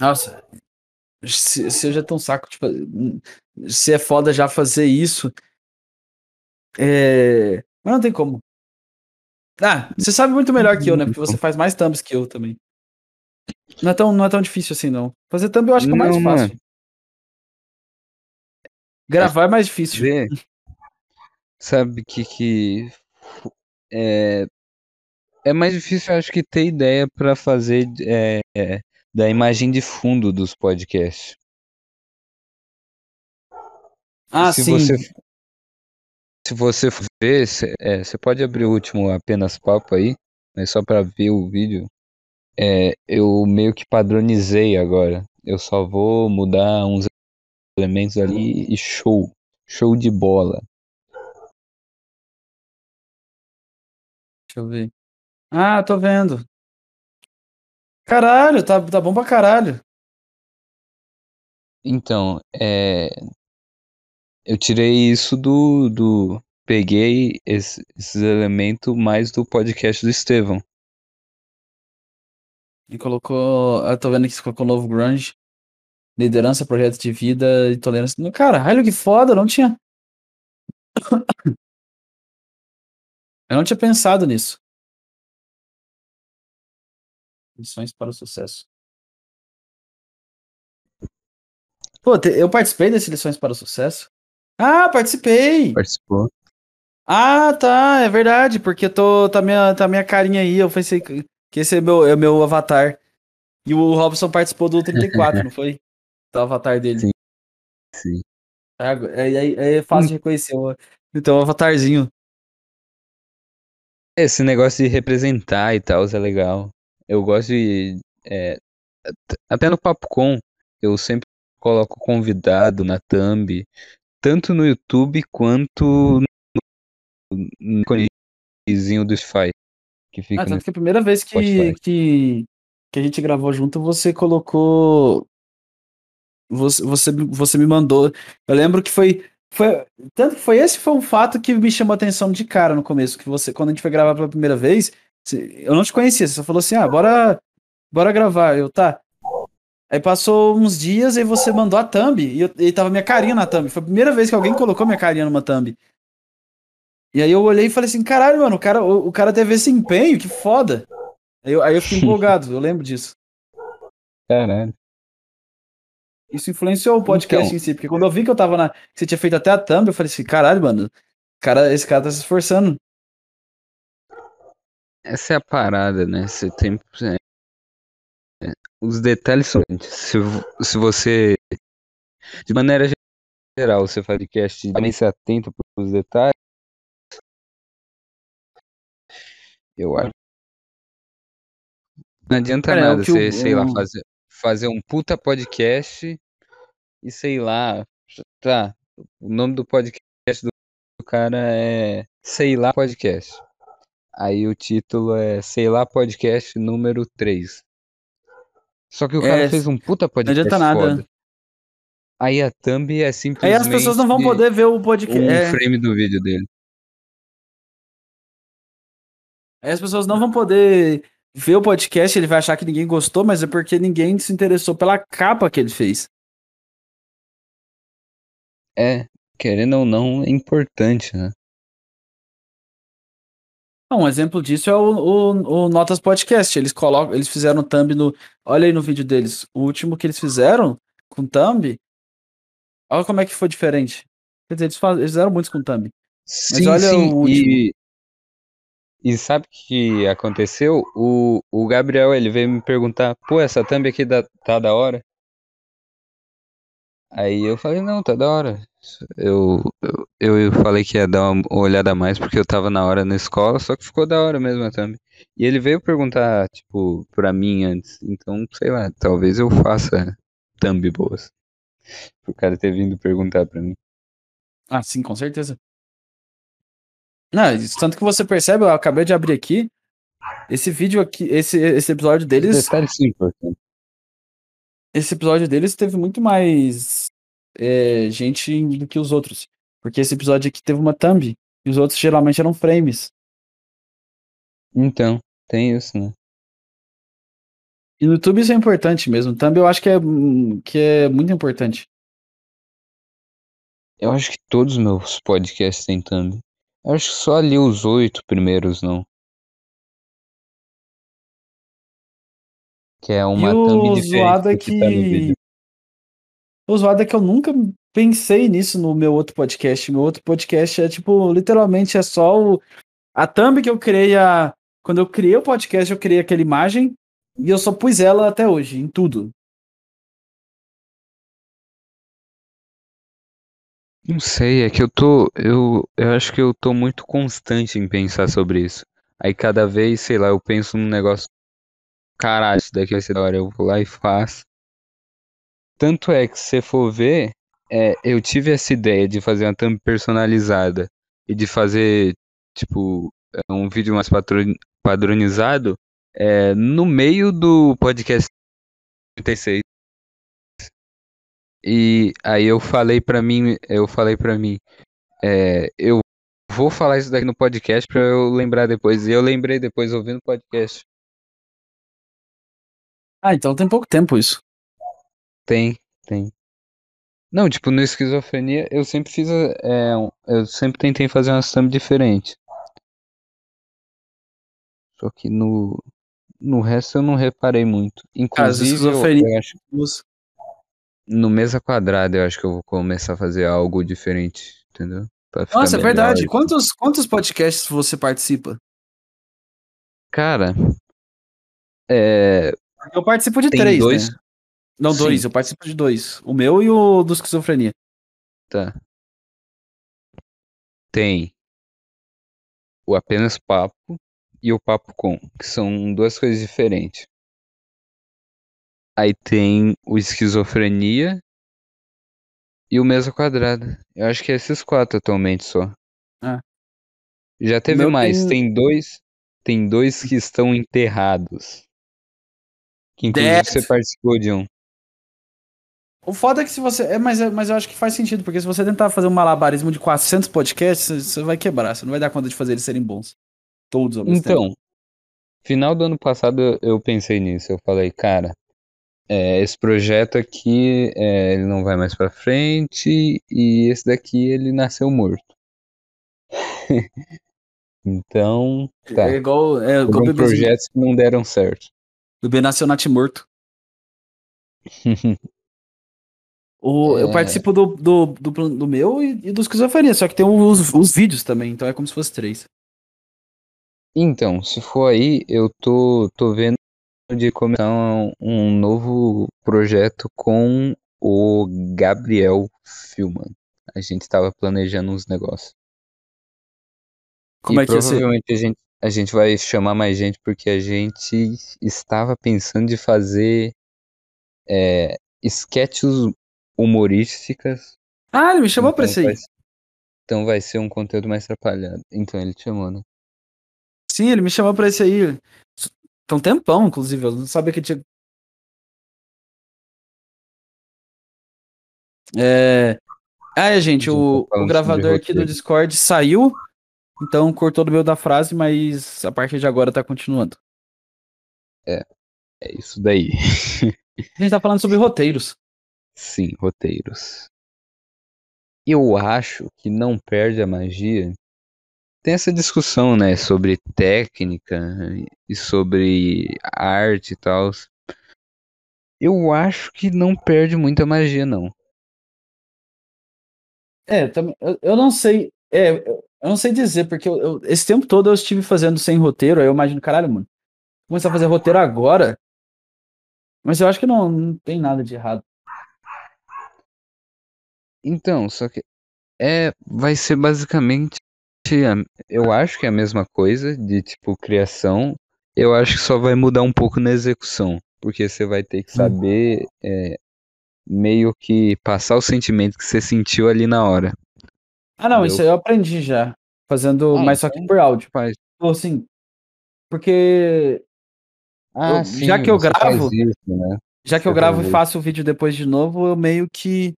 Nossa, se, já um saco, tipo, se é foda já fazer isso. É. Mas não tem como. Ah, você sabe muito melhor que eu, né? Porque você faz mais thumbs que eu também. Não é tão, não é tão difícil assim, não. Fazer thumb eu acho que é mais Não, fácil. mano. Gravar é mais difícil. Vê, sabe que que é, é mais difícil, acho que ter ideia pra fazer é, é, da imagem de fundo dos podcasts. Ah, se sim. você se você ver, cê- é, você pode abrir o último apenas papo aí, mas só pra ver o vídeo. É, eu meio que padronizei agora. Eu só vou mudar uns elementos ali e show, show de bola. Deixa eu ver. Ah, tô vendo. Caralho, tá, tá bom pra caralho. Então, é, eu tirei isso do, do peguei esse- esses elementos mais do podcast do Estevão. E colocou. Eu tô vendo que você colocou novo grunge. Liderança, projeto de vida e tolerância. Caralho, que foda, não tinha. Eu não tinha pensado nisso. Lições para o sucesso. Pô, eu participei desse Lições para o Sucesso? Ah, participei! Participou? Ah, tá, é verdade, porque tô, tá minha, tá minha carinha aí, eu pensei que esse é meu, é meu avatar. E o Robson participou do 34, não foi? Do avatar dele. Sim. Sim. É, é, é- é fácil de reconhecer o então, o avatarzinho. Esse negócio de representar e tal é legal. Eu gosto de. é, at- até no Papo Com, eu sempre coloco convidado na thumb, tanto no YouTube quanto no, no do Spotify. Que fica Ah, tanto que a primeira vez que, que, que a gente gravou junto, você colocou. Você, você, você me mandou. Eu lembro que foi. Foi tanto que foi esse foi um fato que me chamou a atenção de cara no começo. Que você, quando a gente foi gravar pela primeira vez, eu não te conhecia, você só falou assim: ah, bora, bora gravar. Eu, tá. Aí passou uns dias e você mandou a thumb e, eu, e tava minha carinha na thumb. Foi a primeira vez que alguém colocou minha carinha numa thumb. E aí eu olhei e falei assim, caralho, mano, o cara, o, o cara teve esse empenho, que foda. Aí eu, aí eu fiquei empolgado, eu lembro disso. Caralho. Isso influenciou o podcast Então. em si, porque quando eu vi que eu tava na. que você tinha feito até a thumb, eu falei assim, caralho, mano, cara, esse cara tá se esforçando. Essa é a parada, né? Você tem. é, os detalhes são. Se, se você. De maneira geral, você faz podcast e também se atenta para os detalhes. Eu acho. Não adianta Cara, é nada você, sei lá, fazer, fazer um puta podcast e sei lá. Tá. O nome do podcast do cara é Sei lá Podcast. Aí o título é Sei lá Podcast número 3. Só que o cara É, fez um puta Não podcast adianta nada. foda. Aí a thumb é Aí simplesmente as pessoas não vão poder ver o podcast. um é, frame do vídeo dele. aí as pessoas não vão poder ver o podcast, ele vai achar que ninguém gostou, mas é porque ninguém se interessou pela capa que ele fez. É, querendo ou não, é importante, né? Não, um exemplo disso é o, o, o Notas Podcast. Eles colocam, eles fizeram thumb no. Olha aí no vídeo deles. O último que eles fizeram com thumb. Olha como é que foi diferente. Quer dizer, eles, faz- eles fizeram muitos com thumb. Sim, olha sim, o último. e, e sabe o que aconteceu? O, o Gabriel, ele veio me perguntar, pô, essa thumb aqui da- tá da hora? Aí eu falei, não, tá da hora. Eu, eu, eu falei que ia dar uma olhada a mais porque eu tava na hora na escola, só que ficou da hora mesmo a thumb. E ele veio perguntar, tipo, pra mim antes. Então, sei lá, talvez eu faça thumb boas. O cara ter vindo perguntar pra mim. Ah, sim, com certeza. Não, tanto que você percebe, eu acabei de abrir aqui. Esse vídeo aqui, esse, esse episódio deles. Detalhe sim, importante. Esse episódio deles teve muito mais é, gente do que os outros. Porque esse episódio aqui teve uma thumb. E os outros geralmente eram frames. Então, tem isso, né? E no YouTube isso é importante mesmo. Thumb eu acho que é, que é muito importante. Eu acho que todos os meus podcasts têm thumb. Eu acho que só ali os oito primeiros não. Que é uma e thumb o diferente zoado é que tá que. vídeo. O zoado é que eu nunca pensei nisso no meu outro podcast. Meu outro podcast é tipo, literalmente é só o... a thumb que eu criei a. Quando eu criei o podcast, eu criei aquela imagem e eu só pus ela até hoje, em tudo. Não sei, é que eu tô. Eu, eu acho que eu tô muito constante em pensar sobre isso. Aí cada vez, sei lá, eu penso num negócio. Caralho, isso daqui vai ser da hora. Eu vou lá e faço. Tanto é que se você for ver, é, eu tive essa ideia de fazer uma thumb personalizada e de fazer, tipo, é, um vídeo mais padronizado é, no meio do podcast 36. E aí eu falei pra mim, eu falei para mim, é, eu vou falar isso daqui no podcast pra eu lembrar depois. E eu lembrei depois ouvindo o podcast. Ah, então tem pouco tempo isso. Tem, tem. Não, tipo, no esquizofrenia eu sempre fiz, é, um- eu sempre tentei fazer uma thumb diferente. Só que no no resto eu não reparei muito. Cara, Inclusive, eu, esquizofrenia- eu acho no mesa quadrada eu acho que eu vou começar a fazer algo diferente, entendeu? Pra ficar Nossa, é melhor. verdade. Quantos, quantos podcasts você participa? Cara, é, Eu participo de Tem três, dois? né? Não, Sim. dois. Eu participo de dois. O meu e o do esquizofrenia. tá. Tem o apenas papo e o papo com, que são duas coisas diferentes. Aí tem o esquizofrenia e o mesa quadrada. Eu acho que é esses quatro atualmente só. Ah. Já teve mais, tem- tem dois, tem dois que estão enterrados. Que inclusive Dead. você participou de um. O foda é que se você. É, mas, é- mas eu acho que faz sentido, porque se você tentar fazer um malabarismo de 400 podcasts, você- vai quebrar. Você não vai dar conta de fazer eles serem bons. Todos ao mesmo tempo. Então, final do ano passado eu- pensei nisso. Eu falei, cara, é, esse projeto aqui é, ele não vai mais pra frente e esse daqui ele nasceu morto. então, tá. É igual, é, igual projetos que não deram certo. O bebê nasceu natimorto. O, Eu É. participo do, do, do, do meu e, e do esquizofrenia, só que tem os, os vídeos também, então é como se fosse três. Então, se for aí, eu tô, tô vendo de começar um, um novo projeto com o Gabriel Filman. A gente tava planejando uns negócios. Como e é que provavelmente a gente, a gente vai chamar mais gente porque a gente estava pensando de fazer é, sketches humorísticas. Ah, ele me chamou então pra isso aí. então vai ser um conteúdo mais atrapalhado. Então ele te chamou, né? Sim, ele me chamou pra esse aí. Tem um tempão, inclusive. Eu não sabia que tinha. É. Ah, é, gente, o, o gravador aqui do. Discord saiu, então cortou do meio da frase, mas a partir de agora tá continuando. É isso daí. A gente tá falando sobre roteiros. Sim, roteiros. Eu acho que não perde a magia. Tem essa discussão, né, sobre técnica e sobre arte e tal. Eu acho que não perde muita magia, não. É, eu, não sei. É, eu não sei dizer, porque eu, eu- esse tempo todo eu estive fazendo sem roteiro, aí eu imagino, caralho, mano. Começar a fazer roteiro agora. Mas eu acho que não, não tem nada de errado. Então, só que É, vai ser basicamente. a- Eu acho que é a mesma coisa de tipo criação. Eu acho que só vai mudar um pouco na execução. Porque você vai ter que saber é, meio que passar o sentimento que você sentiu ali na hora. Ah, não, isso aí eu aprendi já. Fazendo, Ah, mas só que então por áudio. Faz. Tipo assim, porque Ah, Eu- sim, já que eu você faz gravo- isso, né? já que eu Você gravo faz e isso. faço o vídeo depois de novo, eu meio que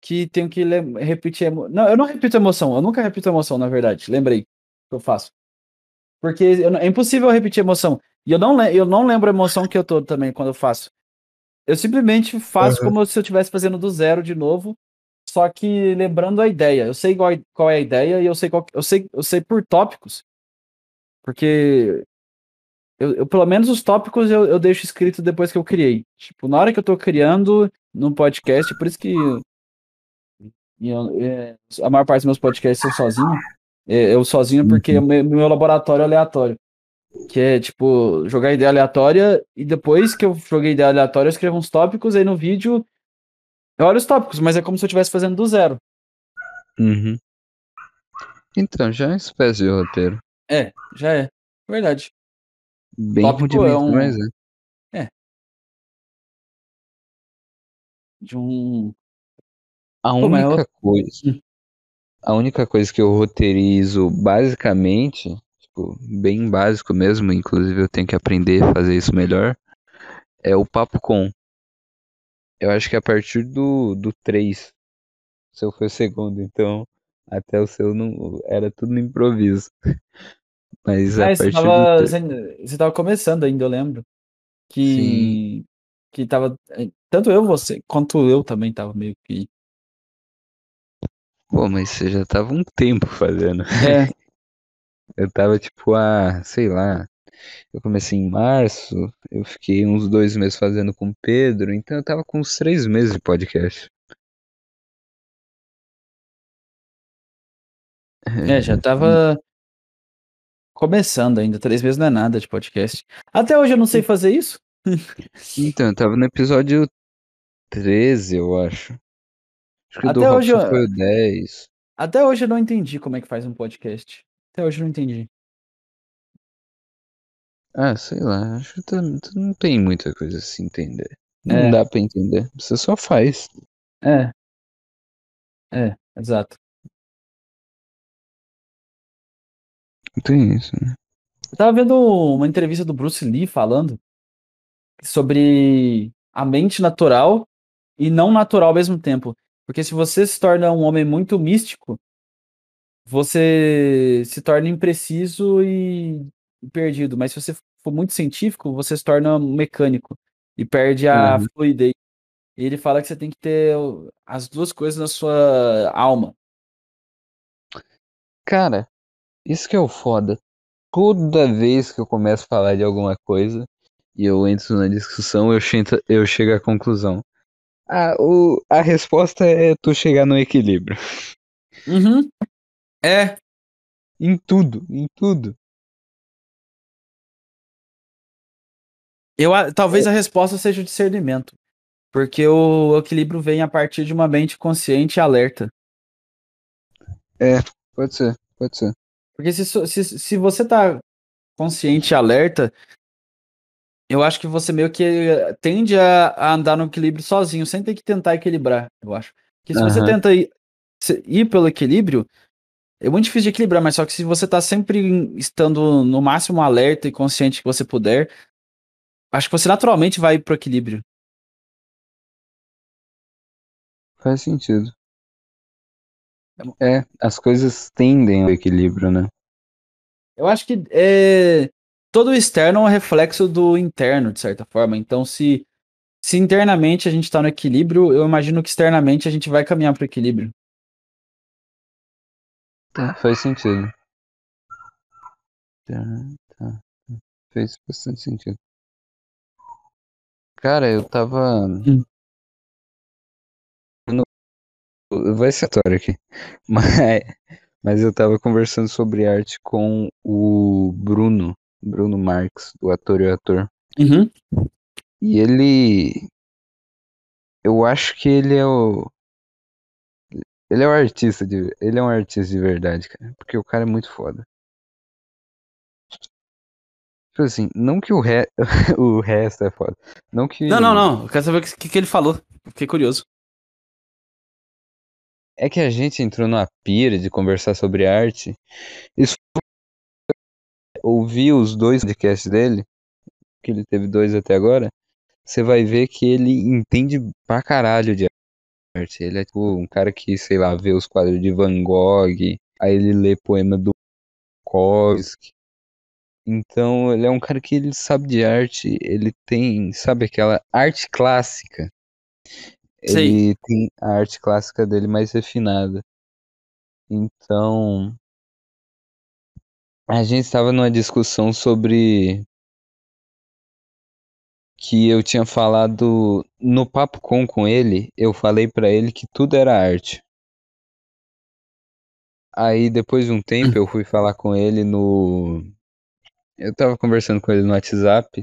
que tenho que repetir emo... Não, eu não repito emoção, eu nunca repito emoção, na verdade. Lembrei que eu faço. Porque eu é impossível eu repetir emoção. E eu não, eu não lembro a emoção que eu tô também quando eu faço. Eu simplesmente faço Uhum. como se eu estivesse fazendo do zero de novo, só que lembrando a ideia. Eu sei qual, qual é a ideia e eu sei qual, eu sei, eu sei por tópicos. Porque eu, eu, pelo menos os tópicos eu, eu deixo escrito depois que eu criei. Tipo, na hora que eu tô criando no podcast, por isso que e eu- é, a maior parte dos meus podcasts são sozinho. É, eu sozinho porque o meu, meu laboratório é aleatório. Que é, tipo, jogar ideia aleatória e depois que eu joguei ideia aleatória, eu escrevo uns tópicos, aí no vídeo eu olho os tópicos, mas é como se eu estivesse fazendo do zero. Uhum. Então, já é uma espécie de roteiro. É, já é. Verdade. Bem Tópico é um- mas é. De um. A mas única coisa. Hum. A única coisa que eu roteirizo basicamente, tipo, bem básico mesmo, inclusive eu tenho que aprender a fazer isso melhor, é o papo com. Eu acho que a partir do, do 3, o seu foi o segundo, então até o seu não era tudo no improviso. Mas a Ah, você partir tava, do 3. você, tava começando ainda, eu lembro. Que. Que tava. Tanto eu, você, quanto eu também tava meio que. Pô, mas você já tava um tempo fazendo. É, Eu tava tipo a, sei lá, eu comecei em março, eu fiquei uns dois meses fazendo com o Pedro, então eu tava com uns três meses de podcast. é, já tava. Começando ainda, três meses não é nada de podcast. Até hoje eu não sei fazer isso. Então, eu tava no episódio 13, eu acho. Acho que o do Até hoje foi o 10. Até hoje eu não entendi como é que faz um podcast. Até hoje eu não entendi. Ah, sei lá, acho que tá- não tem muita coisa a se entender. Não É. dá pra entender, você só faz. É. É, exato. Tem isso, né? Eu tava vendo uma entrevista do Bruce Lee falando sobre a mente natural e não natural ao mesmo tempo. Porque se você se torna um homem muito místico, você se torna impreciso e perdido. Mas se você for muito científico, você se torna mecânico e perde a Uhum. fluidez. E ele fala que você tem que ter as duas coisas na sua alma. Cara, isso que é o foda. Toda vez que eu começo a falar de alguma coisa e eu entro na discussão, eu chego, eu chego à conclusão. Ah, o, a resposta é tu chegar no equilíbrio. Uhum. É, Em tudo, em tudo. Eu, a- talvez a resposta seja o discernimento. Porque o equilíbrio vem a partir de uma mente consciente e alerta. Pode ser, pode ser. Porque se, se, se você tá consciente e alerta, eu acho que você meio que eh, tende a, a andar no equilíbrio sozinho, sem ter que tentar equilibrar, eu acho. Porque se você Aham. tenta ir, ir pelo equilíbrio, é muito difícil de equilibrar, mas só que se você tá sempre em- estando no máximo alerta e consciente que você puder, acho que você naturalmente vai pro equilíbrio. Faz sentido. É, as coisas tendem ao equilíbrio, né? Eu acho que é, todo o externo é um reflexo do interno, de certa forma. Então, se, se internamente a gente está no equilíbrio, eu imagino que externamente a gente vai caminhar para o equilíbrio. Tá, faz sentido. Tá, tá. Fez bastante sentido. Cara, eu tava. Hum. Não- Vai ser aleatório aqui. Mas, mas eu tava conversando sobre arte com o Bruno, Bruno Marx, do ator e o ator. Uhum. E ele. Eu acho que ele é o. Ele é um artista de. Ele é um artista de verdade, cara. Porque o cara é muito foda. Tipo assim, não que o, re... o resto é foda. Não que. Não, não, não. Eu quero saber o que, que ele falou. Fiquei curioso. É que a gente entrou numa pira de conversar sobre arte. Isso ouvir os dois podcasts dele, que ele teve dois até agora, você vai ver que ele entende pra caralho de arte. Ele é tipo um cara que, sei lá, vê os quadros de Van Gogh, aí ele lê poema do Kovsky. Então, ele é um cara que ele sabe de arte, ele tem, sabe aquela arte clássica. Ele tem a arte clássica dele mais refinada. Então, a gente estava numa discussão sobre que eu tinha falado no papo com com ele, eu falei para ele que tudo era arte. Aí depois de um tempo eu fui falar com ele no eu tava conversando com ele no WhatsApp.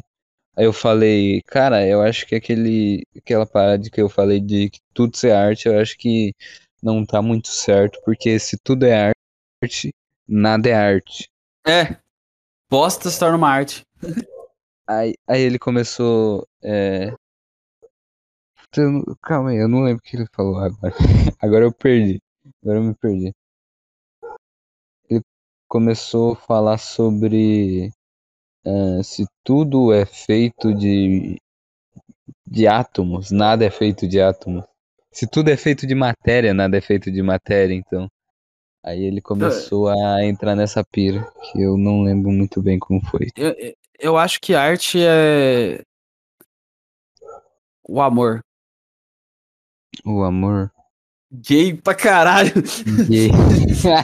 Aí eu falei, cara, eu acho que aquele aquela parada que eu falei de que tudo ser arte, eu acho que não tá muito certo, porque se tudo é arte, nada é arte. É. Bosta se torna uma arte. Aí, aí ele começou. É... Calma aí, eu não lembro o que ele falou agora. Agora eu perdi. Agora eu me perdi. Ele começou a falar sobre uh, se tudo é feito de, de átomos, nada é feito de átomos. Se tudo é feito de matéria, nada é feito de matéria, então. Aí ele começou a entrar nessa pira, que eu não lembro muito bem como foi. Eu, eu acho que arte é. O amor. O amor. Gay pra caralho. Gay.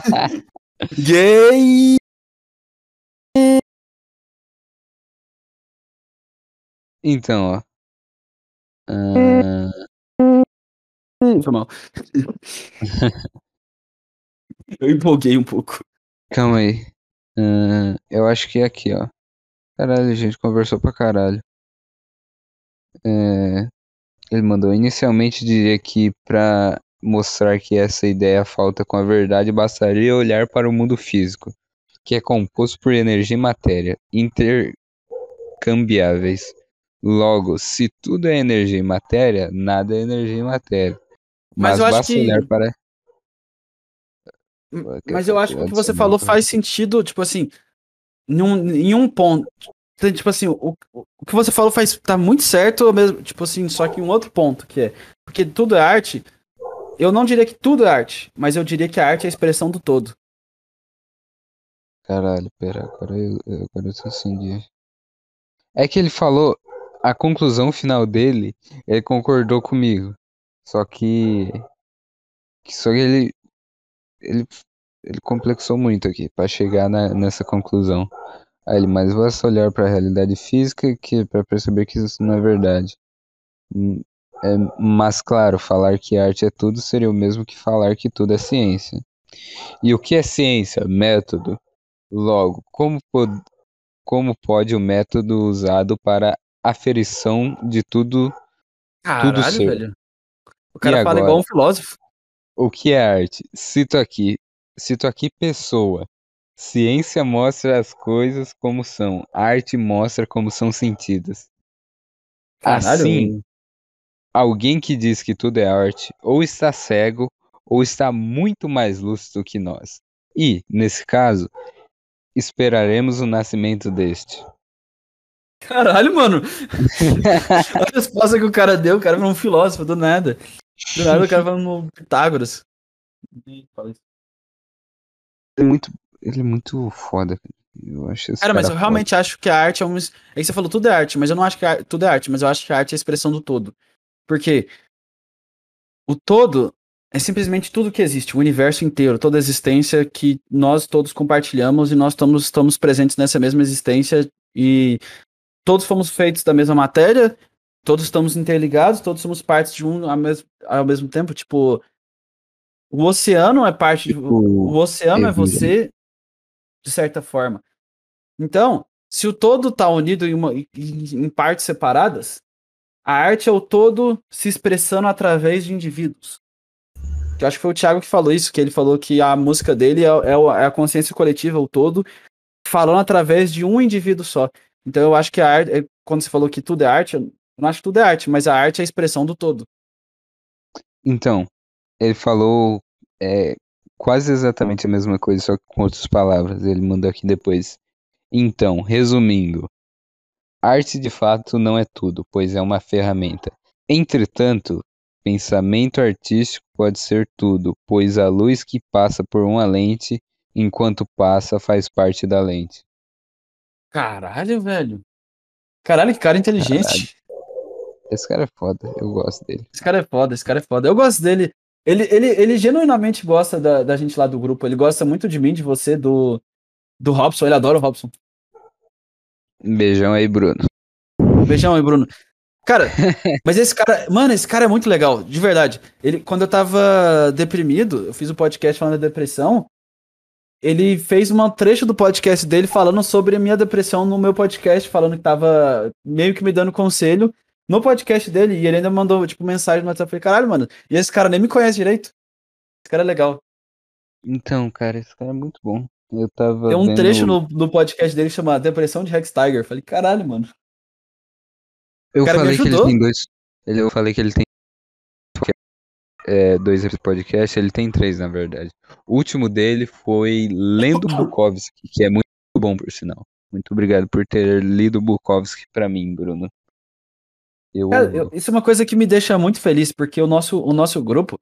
Gay. Então, ó. Uh... Foi mal. Eu empolguei um pouco. Calma aí. Uh, eu acho que é aqui, ó. Caralho, a gente conversou pra caralho. É, ele mandou inicialmente dizer que pra mostrar que essa ideia falta com a verdade, bastaria olhar para o mundo físico, que é composto por energia e matéria, intercambiáveis. Logo, se tudo é energia e matéria, nada é energia e matéria. Mas, Mas basta que... olhar para mas eu acho que o que você falou faz sentido, tipo assim, em um, em um ponto. Tipo assim, o, o que você falou faz tá muito certo, mesmo, tipo assim, só que em um outro ponto, que é. Porque tudo é arte. Eu não diria que tudo é arte, mas eu diria que a arte é a expressão do todo. Caralho, pera, agora eu, agora eu tô sem dia. É que ele falou, a conclusão final dele, ele concordou comigo. Só que. Só que ele ele, ele complexou muito aqui para chegar na, nessa conclusão. Aí ele, mas basta olhar para a realidade física que para perceber que isso não é verdade. Hum, é, mas claro, falar que arte é tudo seria o mesmo que falar que tudo é ciência. E o que é ciência? Método. Logo, como, pod como pode o método usado para aferição de tudo, Caralho, tudo ser? Velho. O cara e fala agora? igual um filósofo. O que é arte? Cito aqui, cito aqui pessoa. Ciência mostra as coisas como são, arte mostra como são sentidas. Caralho. Assim, alguém que diz que tudo é arte ou está cego ou está muito mais lúcido que nós. E, nesse caso, esperaremos o nascimento deste. Caralho, mano. a resposta que o cara deu, o cara foi um filósofo do nada. Do nada o cara falando no Pitágoras. Ele é muito, ele é muito foda. Eu acho cara, cara, mas eu realmente acho que a arte é um. É que você falou tudo é arte, mas eu não acho que a... tudo é arte, mas eu acho que a arte é a expressão do todo. Porque o todo é simplesmente tudo que existe, o universo inteiro, toda a existência que nós todos compartilhamos e nós estamos, estamos presentes nessa mesma existência e todos fomos feitos da mesma matéria todos estamos interligados, todos somos partes de um ao mesmo, ao mesmo tempo. Tipo, o oceano é parte tipo, de, o oceano é, é você de certa forma. Então, se o todo está unido em, uma, em, em partes separadas, a arte é o todo se expressando através de indivíduos. Que eu acho que foi o Thiago que falou isso, que ele falou que a música dele é, é, é a consciência coletiva, o todo, falando através de um indivíduo só. Então eu acho que a arte, é, quando você falou que tudo é arte, eu não acho que tudo é arte, mas a arte é a expressão do todo. Então, ele falou é, quase exatamente a mesma coisa, só que com outras palavras. Ele mandou aqui depois. Então, resumindo, arte de fato não é tudo, pois é uma ferramenta. Entretanto, pensamento artístico pode ser tudo, pois a luz que passa por uma lente, enquanto passa, faz parte da lente. Caralho, velho. Caralho, que cara inteligente. Caralho. Esse cara é foda, eu gosto dele. Esse cara é foda, esse cara é foda. Eu gosto dele. Ele, ele, ele genuinamente gosta da, da gente lá do grupo. Ele gosta muito de mim, de você, do, do Robson. Ele adora o Robson. Beijão aí, Bruno. Beijão aí, Bruno. Cara, mas esse cara, mano, esse cara é muito legal, de verdade. Ele, quando eu tava deprimido, eu fiz um podcast falando da depressão. Ele fez um trecho do podcast dele falando sobre a minha depressão no meu podcast, falando que tava meio que me dando conselho no podcast dele. E ele ainda mandou, tipo, mensagem no WhatsApp. Eu falei, caralho, mano, e esse cara nem me conhece direito. Esse cara é legal. Então, cara, esse cara é muito bom. Eu tava. Tem um vendo... trecho no, no podcast dele chamado Depressão de Rex Tiger. Eu falei, caralho, mano. Eu falei que ele tem dois. Eu falei que ele tem é, dois podcasts, ele tem três, na verdade. O último dele foi Lendo Bukowski, que é muito bom, por sinal. Muito obrigado por ter lido Bukowski pra mim, Bruno. Eu... Cara, eu, isso é uma coisa que me deixa muito feliz, porque o nosso, o nosso grupo,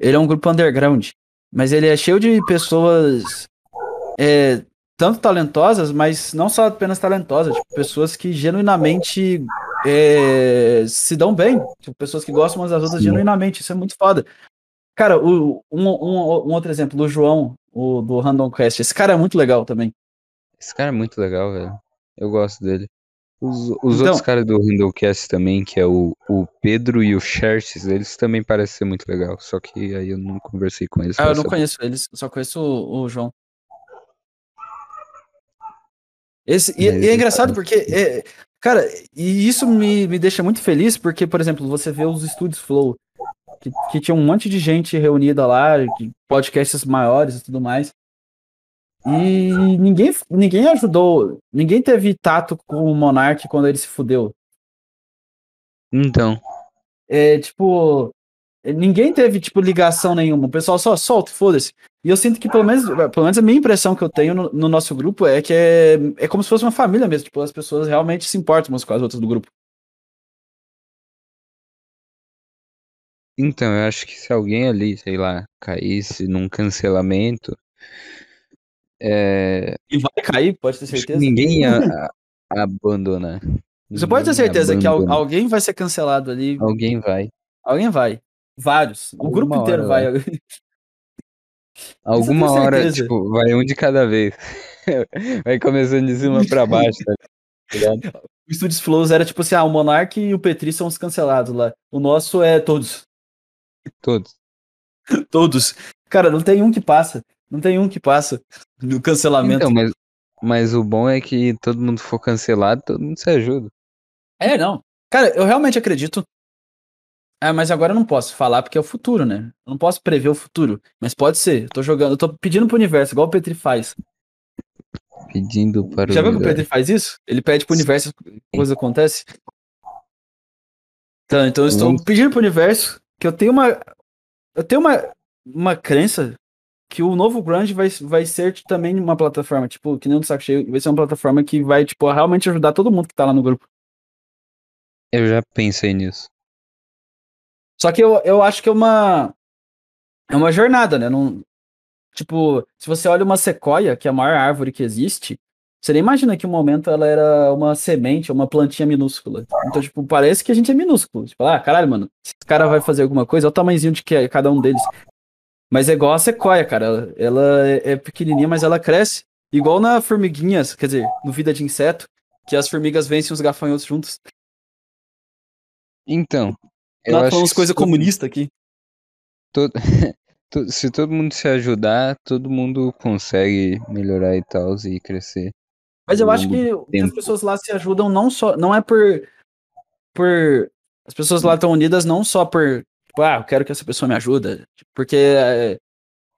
ele é um grupo underground, mas ele é cheio de pessoas é, tanto talentosas, mas não só apenas talentosas, tipo, pessoas que genuinamente é, se dão bem, tipo, pessoas que gostam umas das outras Sim. genuinamente, isso é muito foda. Cara, o, um, um, um, outro exemplo, o João, o do Random Quest, esse cara é muito legal também. Esse cara é muito legal, velho. Eu gosto dele. Os, os então, outros caras do Randallcast também, que é o, o Pedro e o Xerxes, eles também parecem ser muito legal. Só que aí eu não conversei com eles. Ah, eu não conheço eles, só conheço o, o João. Esse, e, e, é engraçado porque, é, cara, e isso me, me deixa muito feliz porque, por exemplo, você vê os estúdios Flow, que, que tinha um monte de gente reunida lá, podcasts maiores e tudo mais. E ninguém, ninguém ajudou, ninguém teve tato com o Monark quando ele se fudeu. Então. É, tipo, ninguém teve, tipo, ligação nenhuma. O pessoal só solta, foda-se. E eu sinto que, pelo menos, pelo menos a minha impressão que eu tenho no, no, nosso grupo é que é, é como se fosse uma família mesmo. Tipo, as pessoas realmente se importam umas com as outras do grupo. Então, eu acho que se alguém ali, sei lá, caísse num cancelamento. É... E vai cair, pode ter certeza. Ninguém ia abandonar. Você pode ter certeza que alguém vai ser cancelado ali. Alguém vai. Alguém vai. Vários. O grupo inteiro vai. Alguma hora, tipo, vai um de cada vez. vai começando de cima pra baixo, tá ligado? O Studios Flows era tipo assim, ah, o Monark e o Petri são os cancelados lá. O nosso é todos. Todos. todos. Cara, não tem um que passa. Não tem um que passa no cancelamento. Então, mas, mas o bom é que todo mundo for cancelado, todo mundo se ajuda. É, não. Cara, eu realmente acredito ah, mas agora eu não posso falar porque é o futuro, né? Eu não posso prever o futuro. Mas pode ser. Eu tô jogando, eu tô pedindo pro universo, igual o Petri faz. Pedindo para Já o viu que o Petri faz isso? Ele pede pro universo coisa acontece. Então, então eu estou pedindo pro universo que eu tenho uma. Eu tenho uma, uma crença que o novo Grunge vai, vai ser também uma plataforma, tipo, que nem o Saco Cheio, vai ser uma plataforma que vai, tipo, realmente ajudar todo mundo que tá lá no grupo. Eu já pensei nisso. Só que eu, eu acho que é uma. É uma jornada, né? Não, tipo, se você olha uma sequoia, que é a maior árvore que existe, você nem imagina que um momento ela era uma semente, uma plantinha minúscula. Então, tipo, parece que a gente é minúsculo. Tipo, ah, caralho, mano, esse cara vai fazer alguma coisa, olha o tamanhozinho de que é cada um deles. Mas é igual a sequoia, cara. Ela é pequenininha, mas ela cresce. Igual na formiguinhas, quer dizer, no Vida de Inseto, que as formigas vencem os gafanhotos juntos. Então, nós falamos coisa comunista aqui. Todo, se todo mundo se ajudar, todo mundo consegue melhorar e tal, e crescer. Mas eu acho que as pessoas lá se ajudam não só. Não é por. por as pessoas lá estão unidas não só por Tipo, ah, eu quero que essa pessoa me ajude. Porque. É,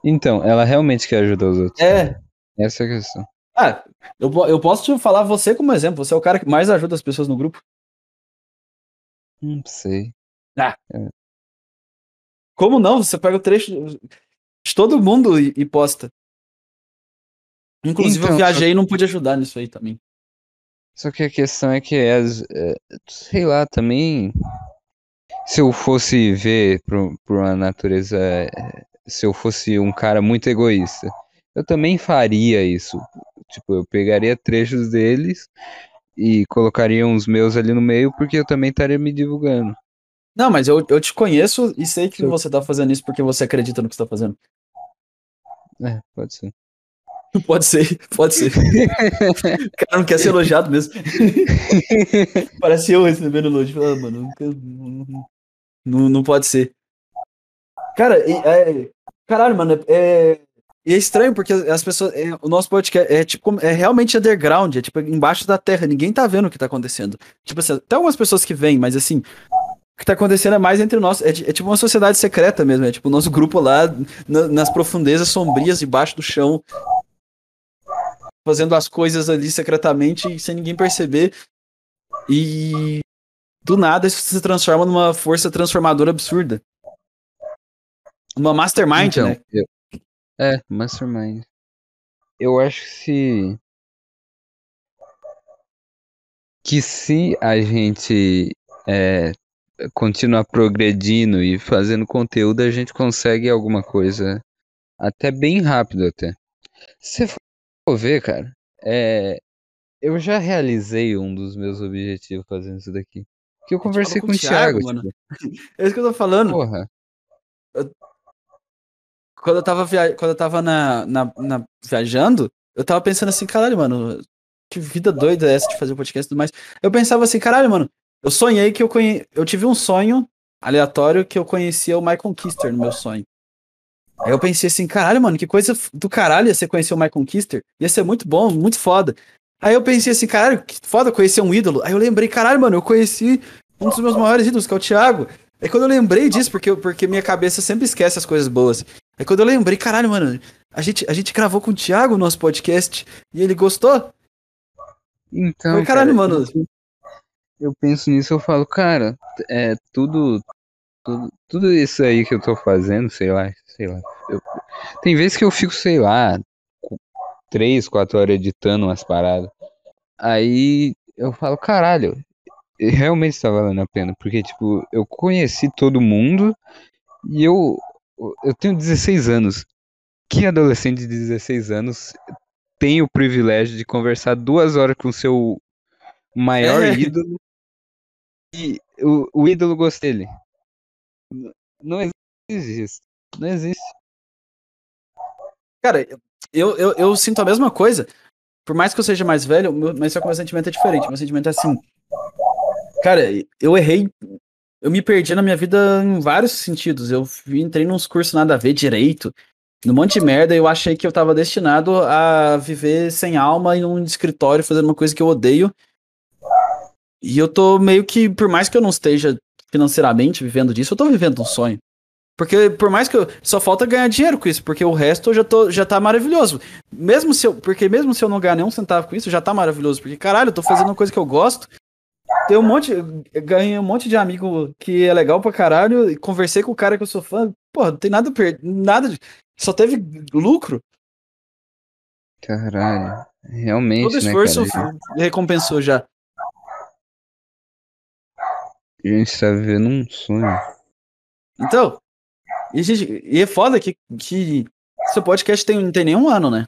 Então, ela realmente quer ajudar os outros. é. Essa é a questão. Ah, eu, eu posso te falar você como exemplo. Você é o cara que mais ajuda as pessoas no grupo. Não sei. Como não? Você pega o trecho de todo mundo e, e posta. Inclusive, eu Então, viajei e não pude ajudar nisso aí também. Só que a questão é que, as, é, sei lá, também. Se eu fosse ver por, por uma natureza. Se eu fosse um cara muito egoísta, eu também faria isso. Tipo, eu pegaria trechos deles e colocaria uns meus ali no meio, porque eu também estaria me divulgando. Não, mas eu, eu te conheço e sei que você tá fazendo isso porque você acredita no que você tá fazendo. É, pode ser. Pode ser, pode ser. O cara não quer ser elogiado mesmo. Parece eu recebendo elogio. Ah, mano, nunca- não, não, pode ser. Cara, e- é, caralho, mano, é, e é estranho porque as pessoas. é, o nosso podcast é tipo, é realmente underground, é tipo embaixo da terra, ninguém tá vendo o que tá acontecendo. Tipo assim, tem algumas pessoas que vêm, mas assim, o que tá acontecendo é mais entre nós. É, é tipo uma sociedade secreta mesmo, é tipo o nosso grupo lá na- nas profundezas sombrias debaixo do chão, fazendo as coisas ali secretamente sem ninguém perceber. E do nada isso se transforma numa força transformadora absurda. Uma mastermind, Então, né? eu- é, Mastermind. Eu acho que se. Que se a gente é, continuar progredindo e fazendo conteúdo, a gente consegue alguma coisa até bem rápido até. Se você for ver, cara, é, eu já realizei um dos meus objetivos fazendo isso daqui. Que eu conversei com com o Thiago, Thiago, mano. É isso que eu tô falando. porra. Quando eu tava, via... Quando eu tava na, na, na- viajando, eu tava pensando assim, caralho, mano, que vida doida é essa de fazer podcast e tudo mais. Eu pensava assim, caralho, mano, eu sonhei que eu conhe... Eu tive um sonho aleatório que eu conhecia o Michael Kister no meu sonho. Aí eu pensei assim, caralho, mano, que coisa do caralho ia ser conhecer o Michael Kister. Ia ser muito bom, muito foda. Aí eu pensei assim, caralho, que foda conhecer um ídolo. Aí eu lembrei, caralho, mano, eu conheci um dos meus maiores ídolos, que é o Thiago. Aí quando eu lembrei disso, porque, porque minha cabeça sempre esquece as coisas boas. Aí quando eu lembrei, caralho, mano, a gente, a gente gravou com o Thiago o nosso podcast e ele gostou. Então, Falei, caralho, cara, mano. eu penso nisso, eu falo, cara, é tudo, tudo, tudo isso aí que eu tô fazendo, sei lá, sei lá. eu- tem vezes que eu fico, sei lá, três, quatro horas editando umas paradas. Aí eu falo, caralho, realmente tá valendo a pena, porque tipo, eu conheci todo mundo e eu eu tenho 16 anos. Que adolescente de 16 anos tem o privilégio de conversar duas horas com seu maior É. ídolo e o, o ídolo gosta dele. Não existe isso. Não existe. Cara, eu, eu, eu sinto a mesma coisa. Por mais que eu seja mais velho, meu- mas só que o meu sentimento é diferente. Meu sentimento é assim. Cara, eu errei. Eu me perdi na minha vida em vários sentidos. Eu entrei nos cursos nada a ver direito, num monte de merda, eu achei que eu tava destinado a viver sem alma em um escritório fazendo uma coisa que eu odeio. E eu tô meio que, por mais que eu não esteja financeiramente vivendo disso, eu tô vivendo um sonho. Porque por mais que eu. Só falta ganhar dinheiro com isso, porque o resto eu já, tô, já tá maravilhoso. Mesmo se eu. Porque mesmo se eu não ganhar nenhum centavo com isso, já tá maravilhoso. Porque, caralho, eu tô fazendo uma coisa que eu gosto. Tem um monte. Ganhei um monte de amigo que é legal pra caralho. Conversei com o cara que eu sou fã. Porra, não tem nada perder. Nada. de- Só teve lucro. Caralho. Realmente, Todo né, esforço cara? recompensou já. A gente tá vivendo um sonho. Então. E, gente, e é foda que, que seu podcast tem, não tem nenhum ano, né?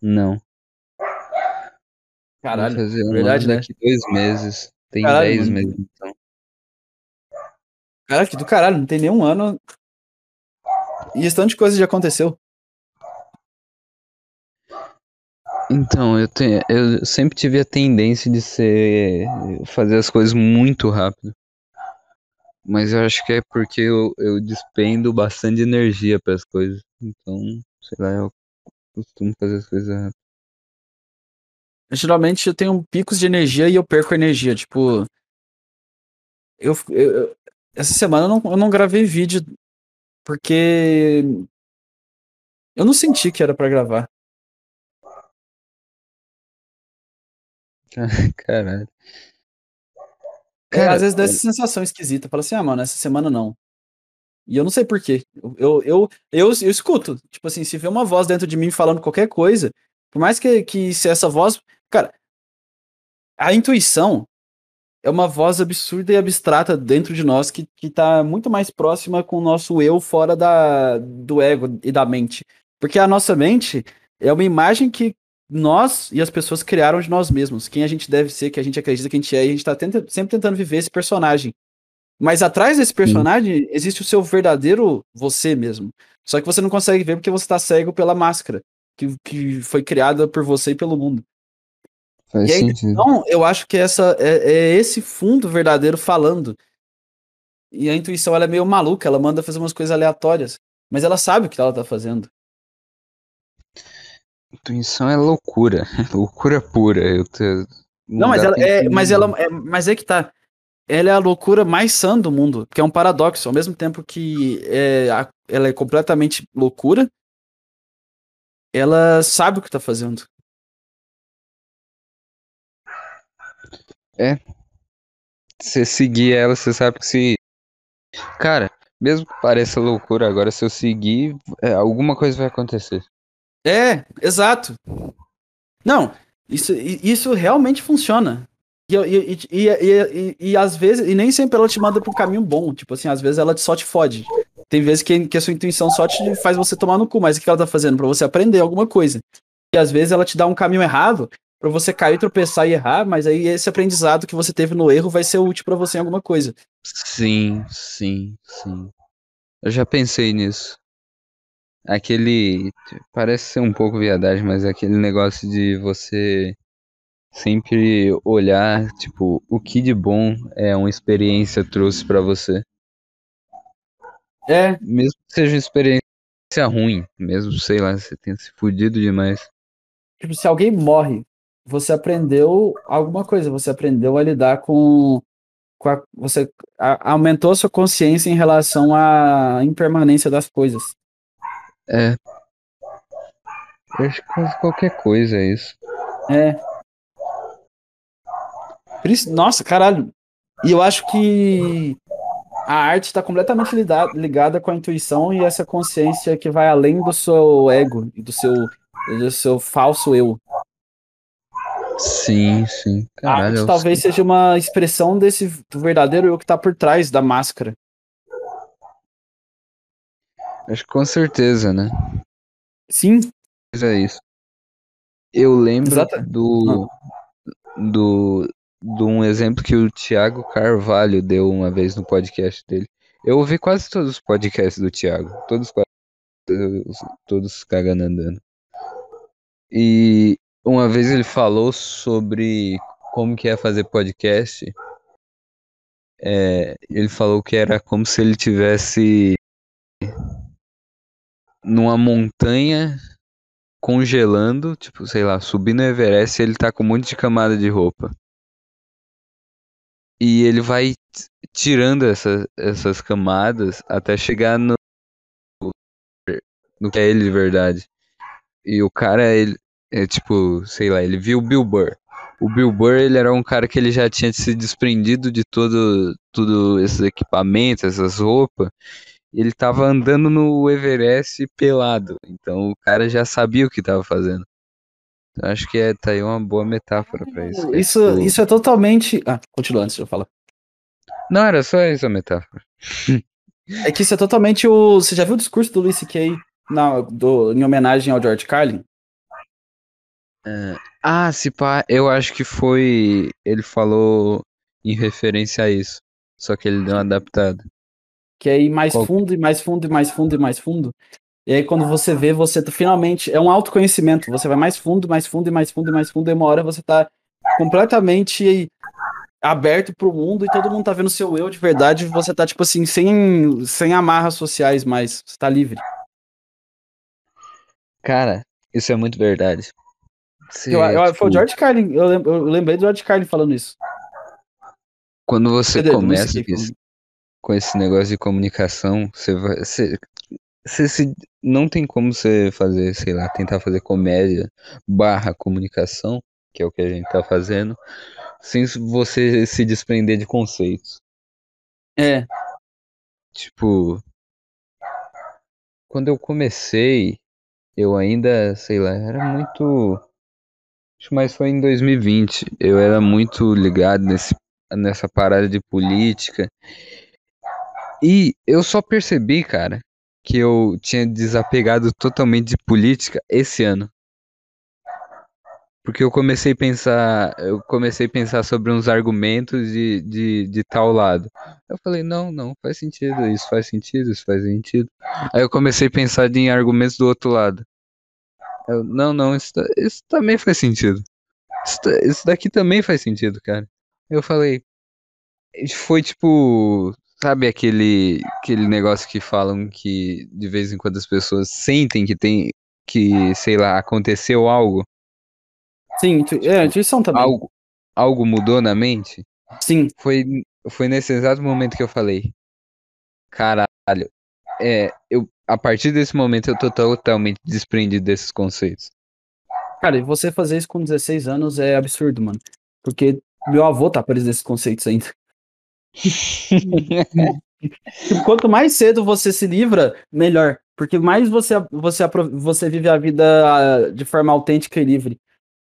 Não. Caralho. Fazer um verdade, né? daqui dois meses. Tem Caralho, dez mano. meses, então. Cara, que do caralho, não tem nenhum ano. E esse tanto de coisa já aconteceu. Então, eu, tenho, eu sempre tive a tendência de ser. fazer as coisas muito rápido. Mas eu acho que é porque eu, eu despendo bastante energia para as coisas. Então, sei lá, eu costumo fazer as coisas rápido. Geralmente eu tenho picos de energia e eu perco energia. Tipo. Eu, eu, essa semana eu não, eu não gravei vídeo porque eu não senti que era pra gravar. Caralho. É, às vezes dá essa sensação esquisita. Fala assim, ah, mano, essa semana não. E eu não sei porquê. Eu, eu, eu, eu, eu escuto. Tipo assim, se vê uma voz dentro de mim falando qualquer coisa, por mais que, que se essa voz. Cara, a intuição é uma voz absurda e abstrata dentro de nós que, que tá muito mais próxima com o nosso eu fora da, do ego e da mente. Porque a nossa mente é uma imagem que nós e as pessoas criaram de nós mesmos. Quem a gente deve ser, que a gente acredita que a gente é, e a gente tá tenta, sempre tentando viver esse personagem. Mas atrás desse personagem existe o seu verdadeiro você mesmo. Só que você não consegue ver porque você tá cego pela máscara que, que foi criada por você e pelo mundo. Faz E aí, sentido. então, eu acho que essa é, é esse fundo verdadeiro falando. E a intuição ela é meio maluca, ela manda fazer umas coisas aleatórias, mas ela sabe o que ela tá fazendo. Intuição é loucura. loucura pura. Eu te- Não, mas ela é, mas ela é, mas é que tá. Ela é a loucura mais sã do mundo, que é um paradoxo, ao mesmo tempo que é, ela é completamente loucura, ela sabe o que tá fazendo. Você seguir ela, você sabe que se. Cara, mesmo que pareça loucura agora, se eu seguir, é, alguma coisa vai acontecer. É, exato. Não, isso, isso realmente funciona. E, e, e, e, e, às vezes, e nem sempre ela te manda pro caminho bom. Tipo assim, às vezes ela só te fode. Tem vezes que, que a sua intuição só te faz você tomar no cu, mas o que ela tá fazendo? Pra você aprender alguma coisa. E às vezes ela te dá um caminho errado pra você cair, tropeçar e errar, mas aí esse aprendizado que você teve no erro vai ser útil pra você em alguma coisa. Sim, sim, sim. Eu já pensei nisso. Aquele. Parece ser um pouco viadagem, mas é aquele negócio de você sempre olhar, tipo, o que de bom é uma experiência trouxe pra você. É, Mesmo que seja uma experiência ruim, mesmo, sei lá, você tenha se fudido demais. tipo, se alguém morre, você aprendeu alguma coisa, você aprendeu a lidar com, com a, você a- aumentou a sua consciência em relação à impermanência das coisas. É. Eu acho que quase qualquer coisa é isso. É. Nossa, caralho. E eu acho que a arte está completamente ligada com a intuição e essa consciência que vai além do seu ego e do seu, do seu falso eu. Sim, sim. Caralho, arte eu talvez sei. seja uma expressão desse do verdadeiro eu que está por trás da máscara. Acho que com certeza, né? Sim, Mas é isso. Eu lembro Exata- do, do, de um exemplo que o Thiago Carvalho deu uma vez no podcast dele. Eu ouvi quase todos os podcasts do Thiago. Todos quase. Todos, todos cagando andando. E uma vez ele falou sobre como que é fazer podcast. É, ele falou que era como se ele tivesse numa montanha congelando, tipo, sei lá, subindo o Everest e ele tá com um monte de camada de roupa. E ele vai tirando essa, essas camadas até chegar no, no que é ele de verdade. E o cara, ele, é tipo, sei lá, ele viu o Bill Burr. O Bill Burr, ele era um cara que ele já tinha se desprendido de todo, tudo esses equipamentos, essas roupas. Ele tava andando no Everest pelado. Então o cara já sabia o que tava fazendo. Então, acho que é, tá aí uma boa metáfora pra isso. que é isso, tipo- isso é totalmente. Ah, continua antes de eu falar. Não, era só essa metáfora. É que isso é totalmente o. Você já viu o discurso do Louis C.K. Na, do, em homenagem ao George Carlin? Ah, se pá, eu acho que foi. Ele falou em referência a isso. Só que ele deu uma adaptada. Que é ir mais Qual- fundo e mais fundo e mais fundo e mais fundo. E aí, quando você vê, você tá- finalmente. É um autoconhecimento. Você vai mais fundo, mais fundo e mais fundo e mais fundo. E uma hora você tá completamente aberto pro mundo e todo mundo tá vendo seu eu de verdade. Você tá, tipo assim, sem, sem amarras sociais mais. Você tá livre. Cara, isso é muito verdade. Você, Eu, eu- tipo, Foi o George Carlin. Eu, lem- eu lembrei do George Carlin falando isso. Quando você Cadê? Começa. Isso- com esse negócio de comunicação, você vai. Você, você se, não tem como você fazer, sei lá, tentar fazer comédia barra comunicação, que é o que a gente tá fazendo, sem você se desprender de conceitos. É. Tipo, quando eu comecei, eu ainda, sei lá, era muito. Mais foi em 2020. Eu era muito ligado nesse, nessa parada de política. E eu só percebi, cara, que eu tinha desapegado totalmente de política esse ano. Porque eu comecei a pensar, eu comecei a pensar sobre uns argumentos de, de, de tal lado. Eu falei, não, não, faz sentido, isso faz sentido, isso faz sentido. Aí eu comecei a pensar em argumentos do outro lado. Eu, não, não, isso, isso também faz sentido. Isso, isso daqui também faz sentido, cara. Eu falei, foi tipo, sabe aquele, aquele negócio que falam que de vez em quando as pessoas sentem que tem, que, sei lá, aconteceu algo? Sim, tu, é, intuição também. Algo, algo mudou na mente? Sim. Foi, foi nesse exato momento que eu falei. Caralho, é, eu, a partir desse momento eu tô totalmente desprendido desses conceitos. Cara, e você fazer isso com 16 anos é absurdo, mano. Porque meu avô tá preso desses conceitos ainda. Tipo, quanto mais cedo você se livra, melhor. Porque mais você, você, você vive a vida ah, de forma autêntica e livre.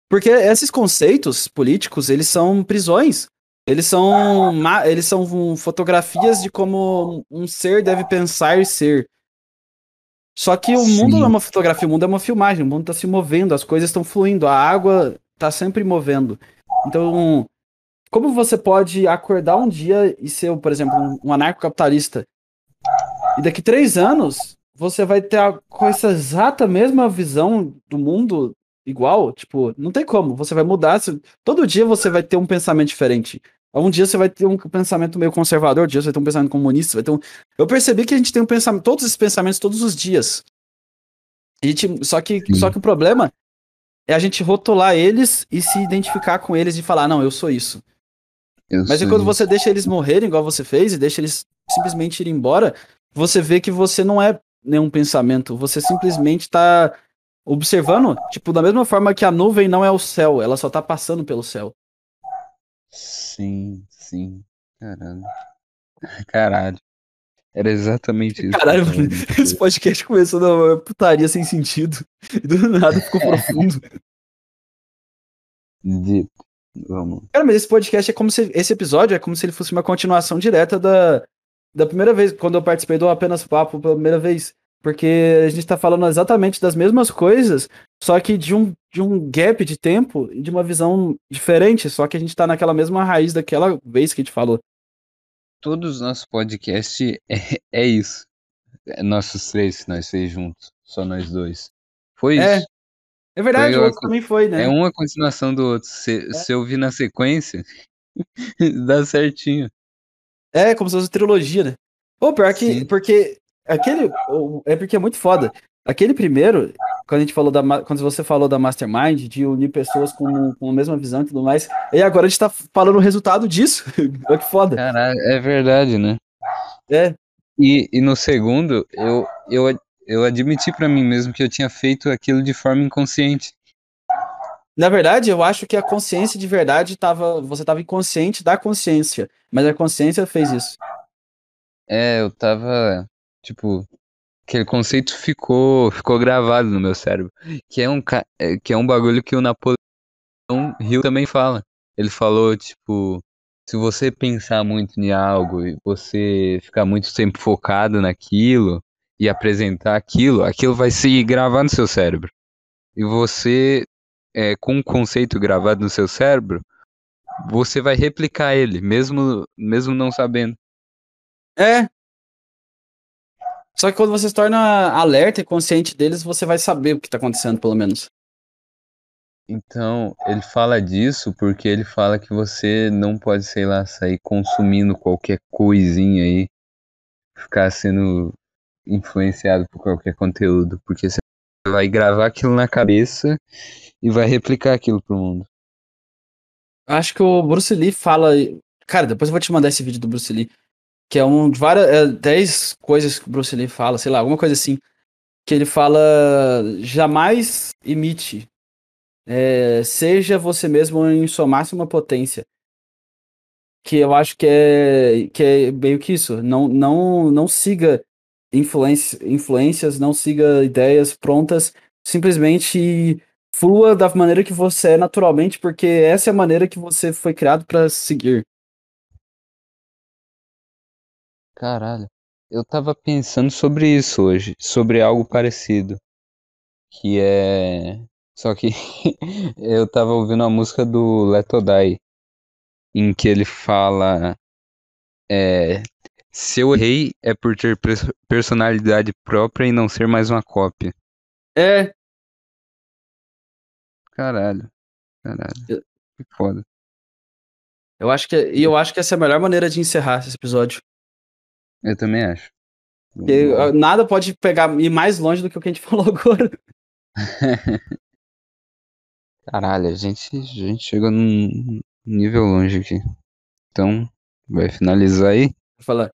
Porque esses conceitos políticos, eles são prisões. Eles são, eles são fotografias de como um ser deve pensar e ser. Só que o Sim. mundo não é uma fotografia, o mundo é uma filmagem, o mundo está se movendo, as coisas estão fluindo, a água está sempre movendo. Então, como você pode acordar um dia e ser, por exemplo, um, um anarcocapitalista, e daqui três anos você vai ter a, com essa exata mesma visão do mundo igual, tipo, não tem como, você vai mudar, todo dia você vai ter um pensamento diferente. Um dia você vai ter um pensamento meio conservador, um dia você vai ter um pensamento comunista, vai ter um... Eu percebi que a gente tem um pensamento, todos esses pensamentos todos os dias. A gente, só que, só que o problema é a gente rotular eles e se identificar com eles e falar, não, eu sou isso. Eu Mas é quando você deixa eles morrerem, igual você fez, e deixa eles simplesmente ir embora, você vê que você não é nenhum pensamento, você simplesmente tá observando, tipo, da mesma forma que a nuvem não é o céu, ela só tá passando pelo céu. Sim, sim. Caralho. Caralho. Era exatamente isso. Caralho, mano, esse podcast começou numa putaria sem sentido. E do nada ficou profundo. Vamos. Cara, mas esse podcast é como se. Esse episódio é como se ele fosse uma continuação direta da, da primeira vez, quando eu participei do Apenas Papo pela primeira vez. Porque a gente tá falando exatamente das mesmas coisas, só que de um, de um gap de tempo e de uma visão diferente, só que a gente tá naquela mesma raiz daquela vez que a gente falou. Todos os nossos podcasts é, é isso. É nossos três, nós três juntos. Só nós dois. Foi é. isso. É verdade, foi o outro também foi, né? É uma continuação do outro. Se, é. se eu ouvir na sequência, dá certinho. É, como se fosse trilogia, né? Ou pior que. Sim. Porque Aquele. É porque é muito foda. Aquele primeiro, quando a gente falou da. Quando você falou da Mastermind, de unir pessoas com, com a mesma visão e tudo mais. E agora a gente tá falando o resultado disso. Olha que foda. Caralho, é verdade, né? É. E, e no segundo, eu, eu, eu admiti para mim mesmo que eu tinha feito aquilo de forma inconsciente. Na verdade, eu acho que a consciência de verdade tava. Você tava inconsciente da consciência. Mas a consciência fez isso. É, eu tava Tipo, aquele conceito ficou, ficou gravado no meu cérebro. Que é um, é, que é um bagulho que o Napoleão Hill também fala. Ele falou, tipo, se você pensar muito em algo e você ficar muito tempo focado naquilo e apresentar aquilo, aquilo vai se gravar no seu cérebro. E você, é, com um conceito gravado no seu cérebro, você vai replicar ele, mesmo, mesmo não sabendo. É, só que quando você se torna alerta e consciente deles, você vai saber o que tá acontecendo, pelo menos. Então, ele fala disso porque ele fala que você não pode, sei lá, sair consumindo qualquer coisinha aí, ficar sendo influenciado por qualquer conteúdo, porque você vai gravar aquilo na cabeça e vai replicar aquilo pro mundo. Acho que o Bruce Lee fala. Cara, depois eu vou te mandar esse vídeo do Bruce Lee que é um de várias, é, 10 coisas que o Bruce Lee fala, sei lá, alguma coisa assim, que ele fala, jamais imite, é, seja você mesmo em sua máxima potência. Que eu acho que é, que é meio que isso, não, não, não siga influência, influências, não siga ideias prontas, simplesmente flua da maneira que você é naturalmente, porque essa é a maneira que você foi criado para seguir. Caralho. Eu tava pensando sobre isso hoje, sobre algo parecido. Que é. Só que eu tava ouvindo a música do Leto Die, em que ele fala. É, seu rei é por ter personalidade própria e não ser mais uma cópia. É. Caralho. Caralho. Eu... Que foda. Eu acho que, e eu acho que essa é a melhor maneira de encerrar esse episódio. Eu também acho. Ah, nada pode pegar ir mais longe do que o que a gente falou agora. Caralho, a gente, a gente chegou num nível longe aqui. Então, vai finalizar aí? Vou falar.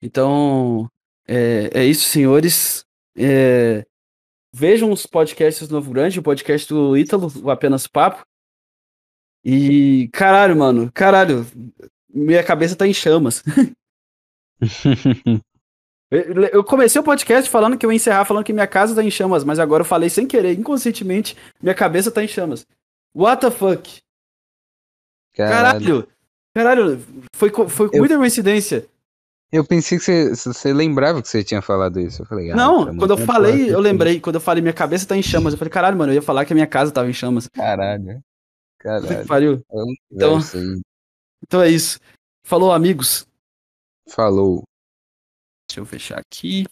Então, é, é isso, senhores. É, vejam os podcasts do Novo Grande, o podcast do Ítalo, o Apenas Papo. E, caralho, mano, caralho, minha cabeça tá em chamas. eu comecei o podcast falando que eu ia encerrar falando que minha casa tá em chamas, mas agora eu falei sem querer, inconscientemente, minha cabeça tá em chamas. What the fuck? Caralho! Caralho, foi, foi eu... muita coincidência. Eu pensei que você, você lembrava que você tinha falado isso. Eu falei, ah, não, quando eu falei, eu lembrei. Quando eu falei, minha cabeça tá em chamas. Eu falei, caralho, mano, eu ia falar que a minha casa tava em chamas. Caralho. Caralho. Pariu. Então, então é isso. Falou, amigos. Falou. Deixa eu fechar aqui.